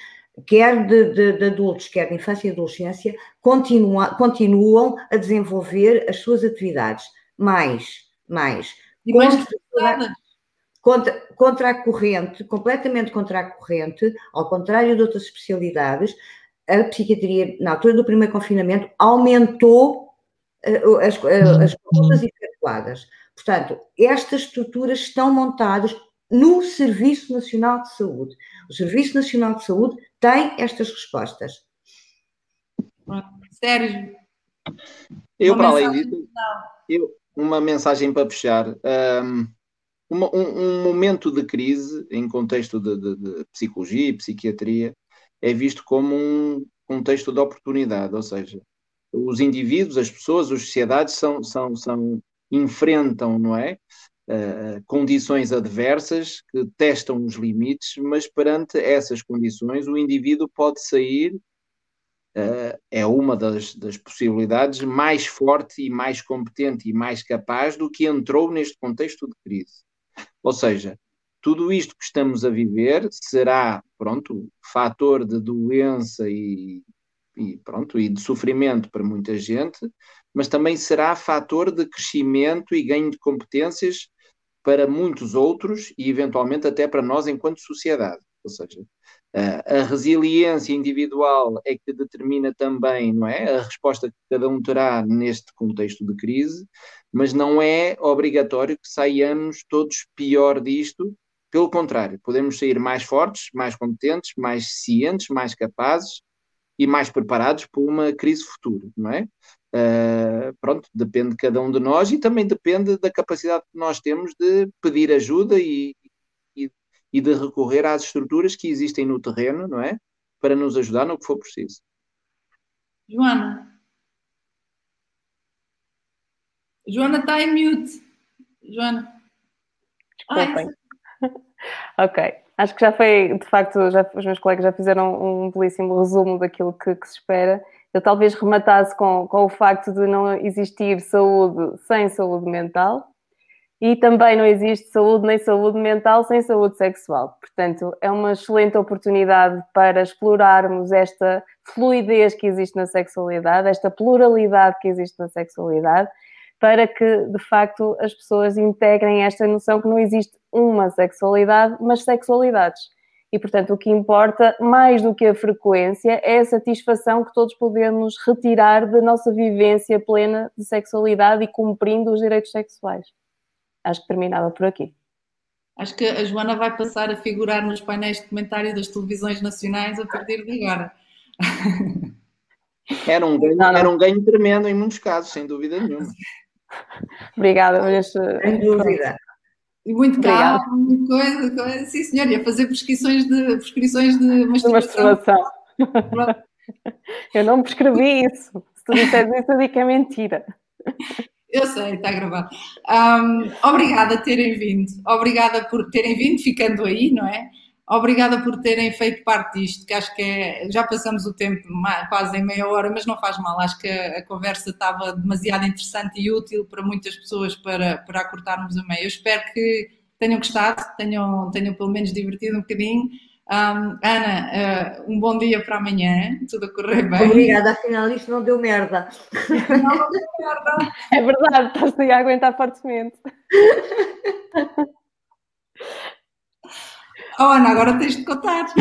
Speaker 2: quer de, de, de adultos, quer de infância e adolescência, continua, continuam a desenvolver as suas atividades. Mais, mais.
Speaker 1: E mais
Speaker 2: contra, contra a corrente, completamente contra a corrente, ao contrário de outras especialidades, a psiquiatria, na altura do primeiro confinamento, aumentou uh, as, uh, as consultas efetuadas. Portanto, estas estruturas estão montadas no Serviço Nacional de Saúde. O Serviço Nacional de Saúde tem estas respostas.
Speaker 1: Sérgio.
Speaker 5: Eu, para além disso, eu, uma mensagem para fechar. Um, uma, um, um, momento de crise, em contexto de, de, de, psicologia e psiquiatria, é visto como um contexto de oportunidade, ou seja, os indivíduos, as pessoas, as sociedades são, são, são enfrentam, não é? Uh, condições adversas que testam os limites, mas perante essas condições o indivíduo pode sair, uh, é uma das, das possibilidades, mais forte e mais competente e mais capaz do que entrou neste contexto de crise. Ou seja, tudo isto que estamos a viver será, pronto, fator de doença e, e, pronto, e de sofrimento para muita gente, mas também será fator de crescimento e ganho de competências para muitos outros e eventualmente até para nós enquanto sociedade. Ou seja, a resiliência individual é que determina também, não é, a resposta que cada um terá neste contexto de crise, mas não é obrigatório que saiamos todos pior disto. Pelo contrário, podemos sair mais fortes, mais competentes, mais cientes, mais capazes e mais preparados para uma crise futura, não é? Uh, pronto, depende de cada um de nós e também depende da capacidade que nós temos de pedir ajuda e, e, de recorrer às estruturas que existem no terreno, não é? Para nos ajudar no que for preciso.
Speaker 1: Joana. Joana está em mute. Joana.
Speaker 3: Desculpem. [laughs] ok. Acho que já foi, de facto, já, os meus colegas já fizeram um belíssimo resumo daquilo que, que se espera eu talvez rematasse com, com o facto de não existir saúde sem saúde mental e também não existe saúde nem saúde mental sem saúde sexual. Portanto, é uma excelente oportunidade para explorarmos esta fluidez que existe na sexualidade, esta pluralidade que existe na sexualidade, para que de facto as pessoas integrem esta noção que não existe uma sexualidade, mas sexualidades e, portanto, o que importa, mais do que a frequência, é a satisfação que todos podemos retirar da nossa vivência plena de sexualidade e cumprindo os direitos sexuais. Acho que terminava por aqui.
Speaker 1: Acho que a Joana vai passar a figurar nos painéis de comentário das televisões nacionais a partir de agora. [laughs]
Speaker 5: Era um ganho, não, não. Era um ganho tremendo em muitos casos, sem dúvida nenhuma. [laughs]
Speaker 3: Obrigada, mas.
Speaker 2: Sem dúvida.
Speaker 1: E muito calmo, muita coisa, coisa. Sim, senhor, ia fazer prescrições de, prescrições de masturbação. masturbação. [laughs]
Speaker 3: eu não prescrevi isso. Se tu disseres isso, eu digo que é mentira.
Speaker 1: Eu sei, está gravado. Um, obrigada por terem vindo. Obrigada por terem vindo, ficando aí, não é? Obrigada por terem feito parte disto, que acho que é, já passamos o tempo quase em meia hora, mas não faz mal. Acho que a, a conversa estava demasiado interessante e útil para muitas pessoas para, para cortarmos a meio. Eu espero que tenham gostado, tenham, tenham pelo menos divertido um bocadinho. Um, Ana, uh, um bom dia para amanhã, tudo a correr bem.
Speaker 2: Obrigada, afinal isto não deu merda.
Speaker 3: Não, não deu merda. [laughs] É verdade, estás a aguentar fortemente.
Speaker 1: Oh, Ana, agora tens de contar. [laughs]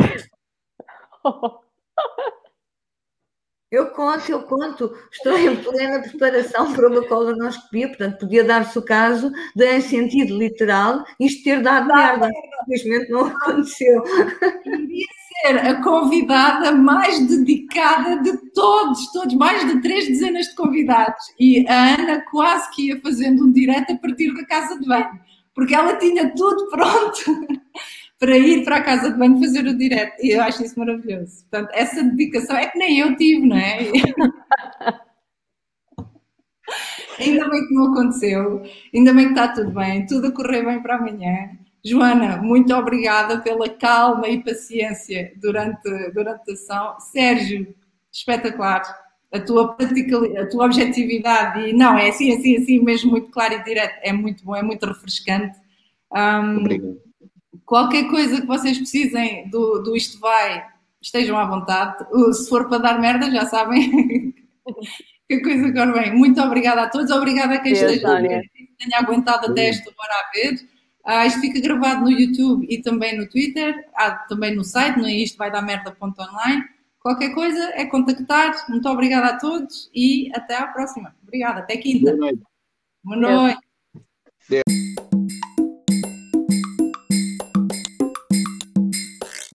Speaker 2: Eu conto, eu conto. Estou em plena preparação para uma colonoscopia, portanto, podia dar-se o caso de, em sentido literal, isto ter dado merda. Infelizmente não aconteceu.
Speaker 1: Iria ser a convidada mais dedicada de todos, todos, mais de três dezenas de convidados. E a Ana quase que ia fazendo um direto a partir da casa de banho, porque ela tinha tudo pronto para ir para a casa de banho fazer o direto. E eu acho isso maravilhoso. Portanto, essa dedicação é que nem eu tive, não é? [laughs] ainda bem que não aconteceu, ainda bem que está tudo bem, tudo a correr bem para amanhã. Joana, muito obrigada pela calma e paciência durante, durante a ação. Sérgio, espetacular. A tua, a tua objetividade e não, é assim, assim, assim, mesmo muito claro e direto, é muito bom, é muito refrescante. Um, Qualquer coisa que vocês precisem do, do Isto Vai, estejam à vontade. Se for para dar merda, já sabem [laughs] que coisa corre bem. Muito obrigada a todos, obrigada a quem Deus, esteja a ver, tenha aguentado até esta hora a ver. Ah, isto fica gravado no YouTube e também no Twitter, ah, também no site, no isto vai dar merda.online. Qualquer coisa é contactar. Muito obrigada a todos e até à próxima. Obrigada, até quinta.
Speaker 5: Boa noite.
Speaker 1: Boa noite.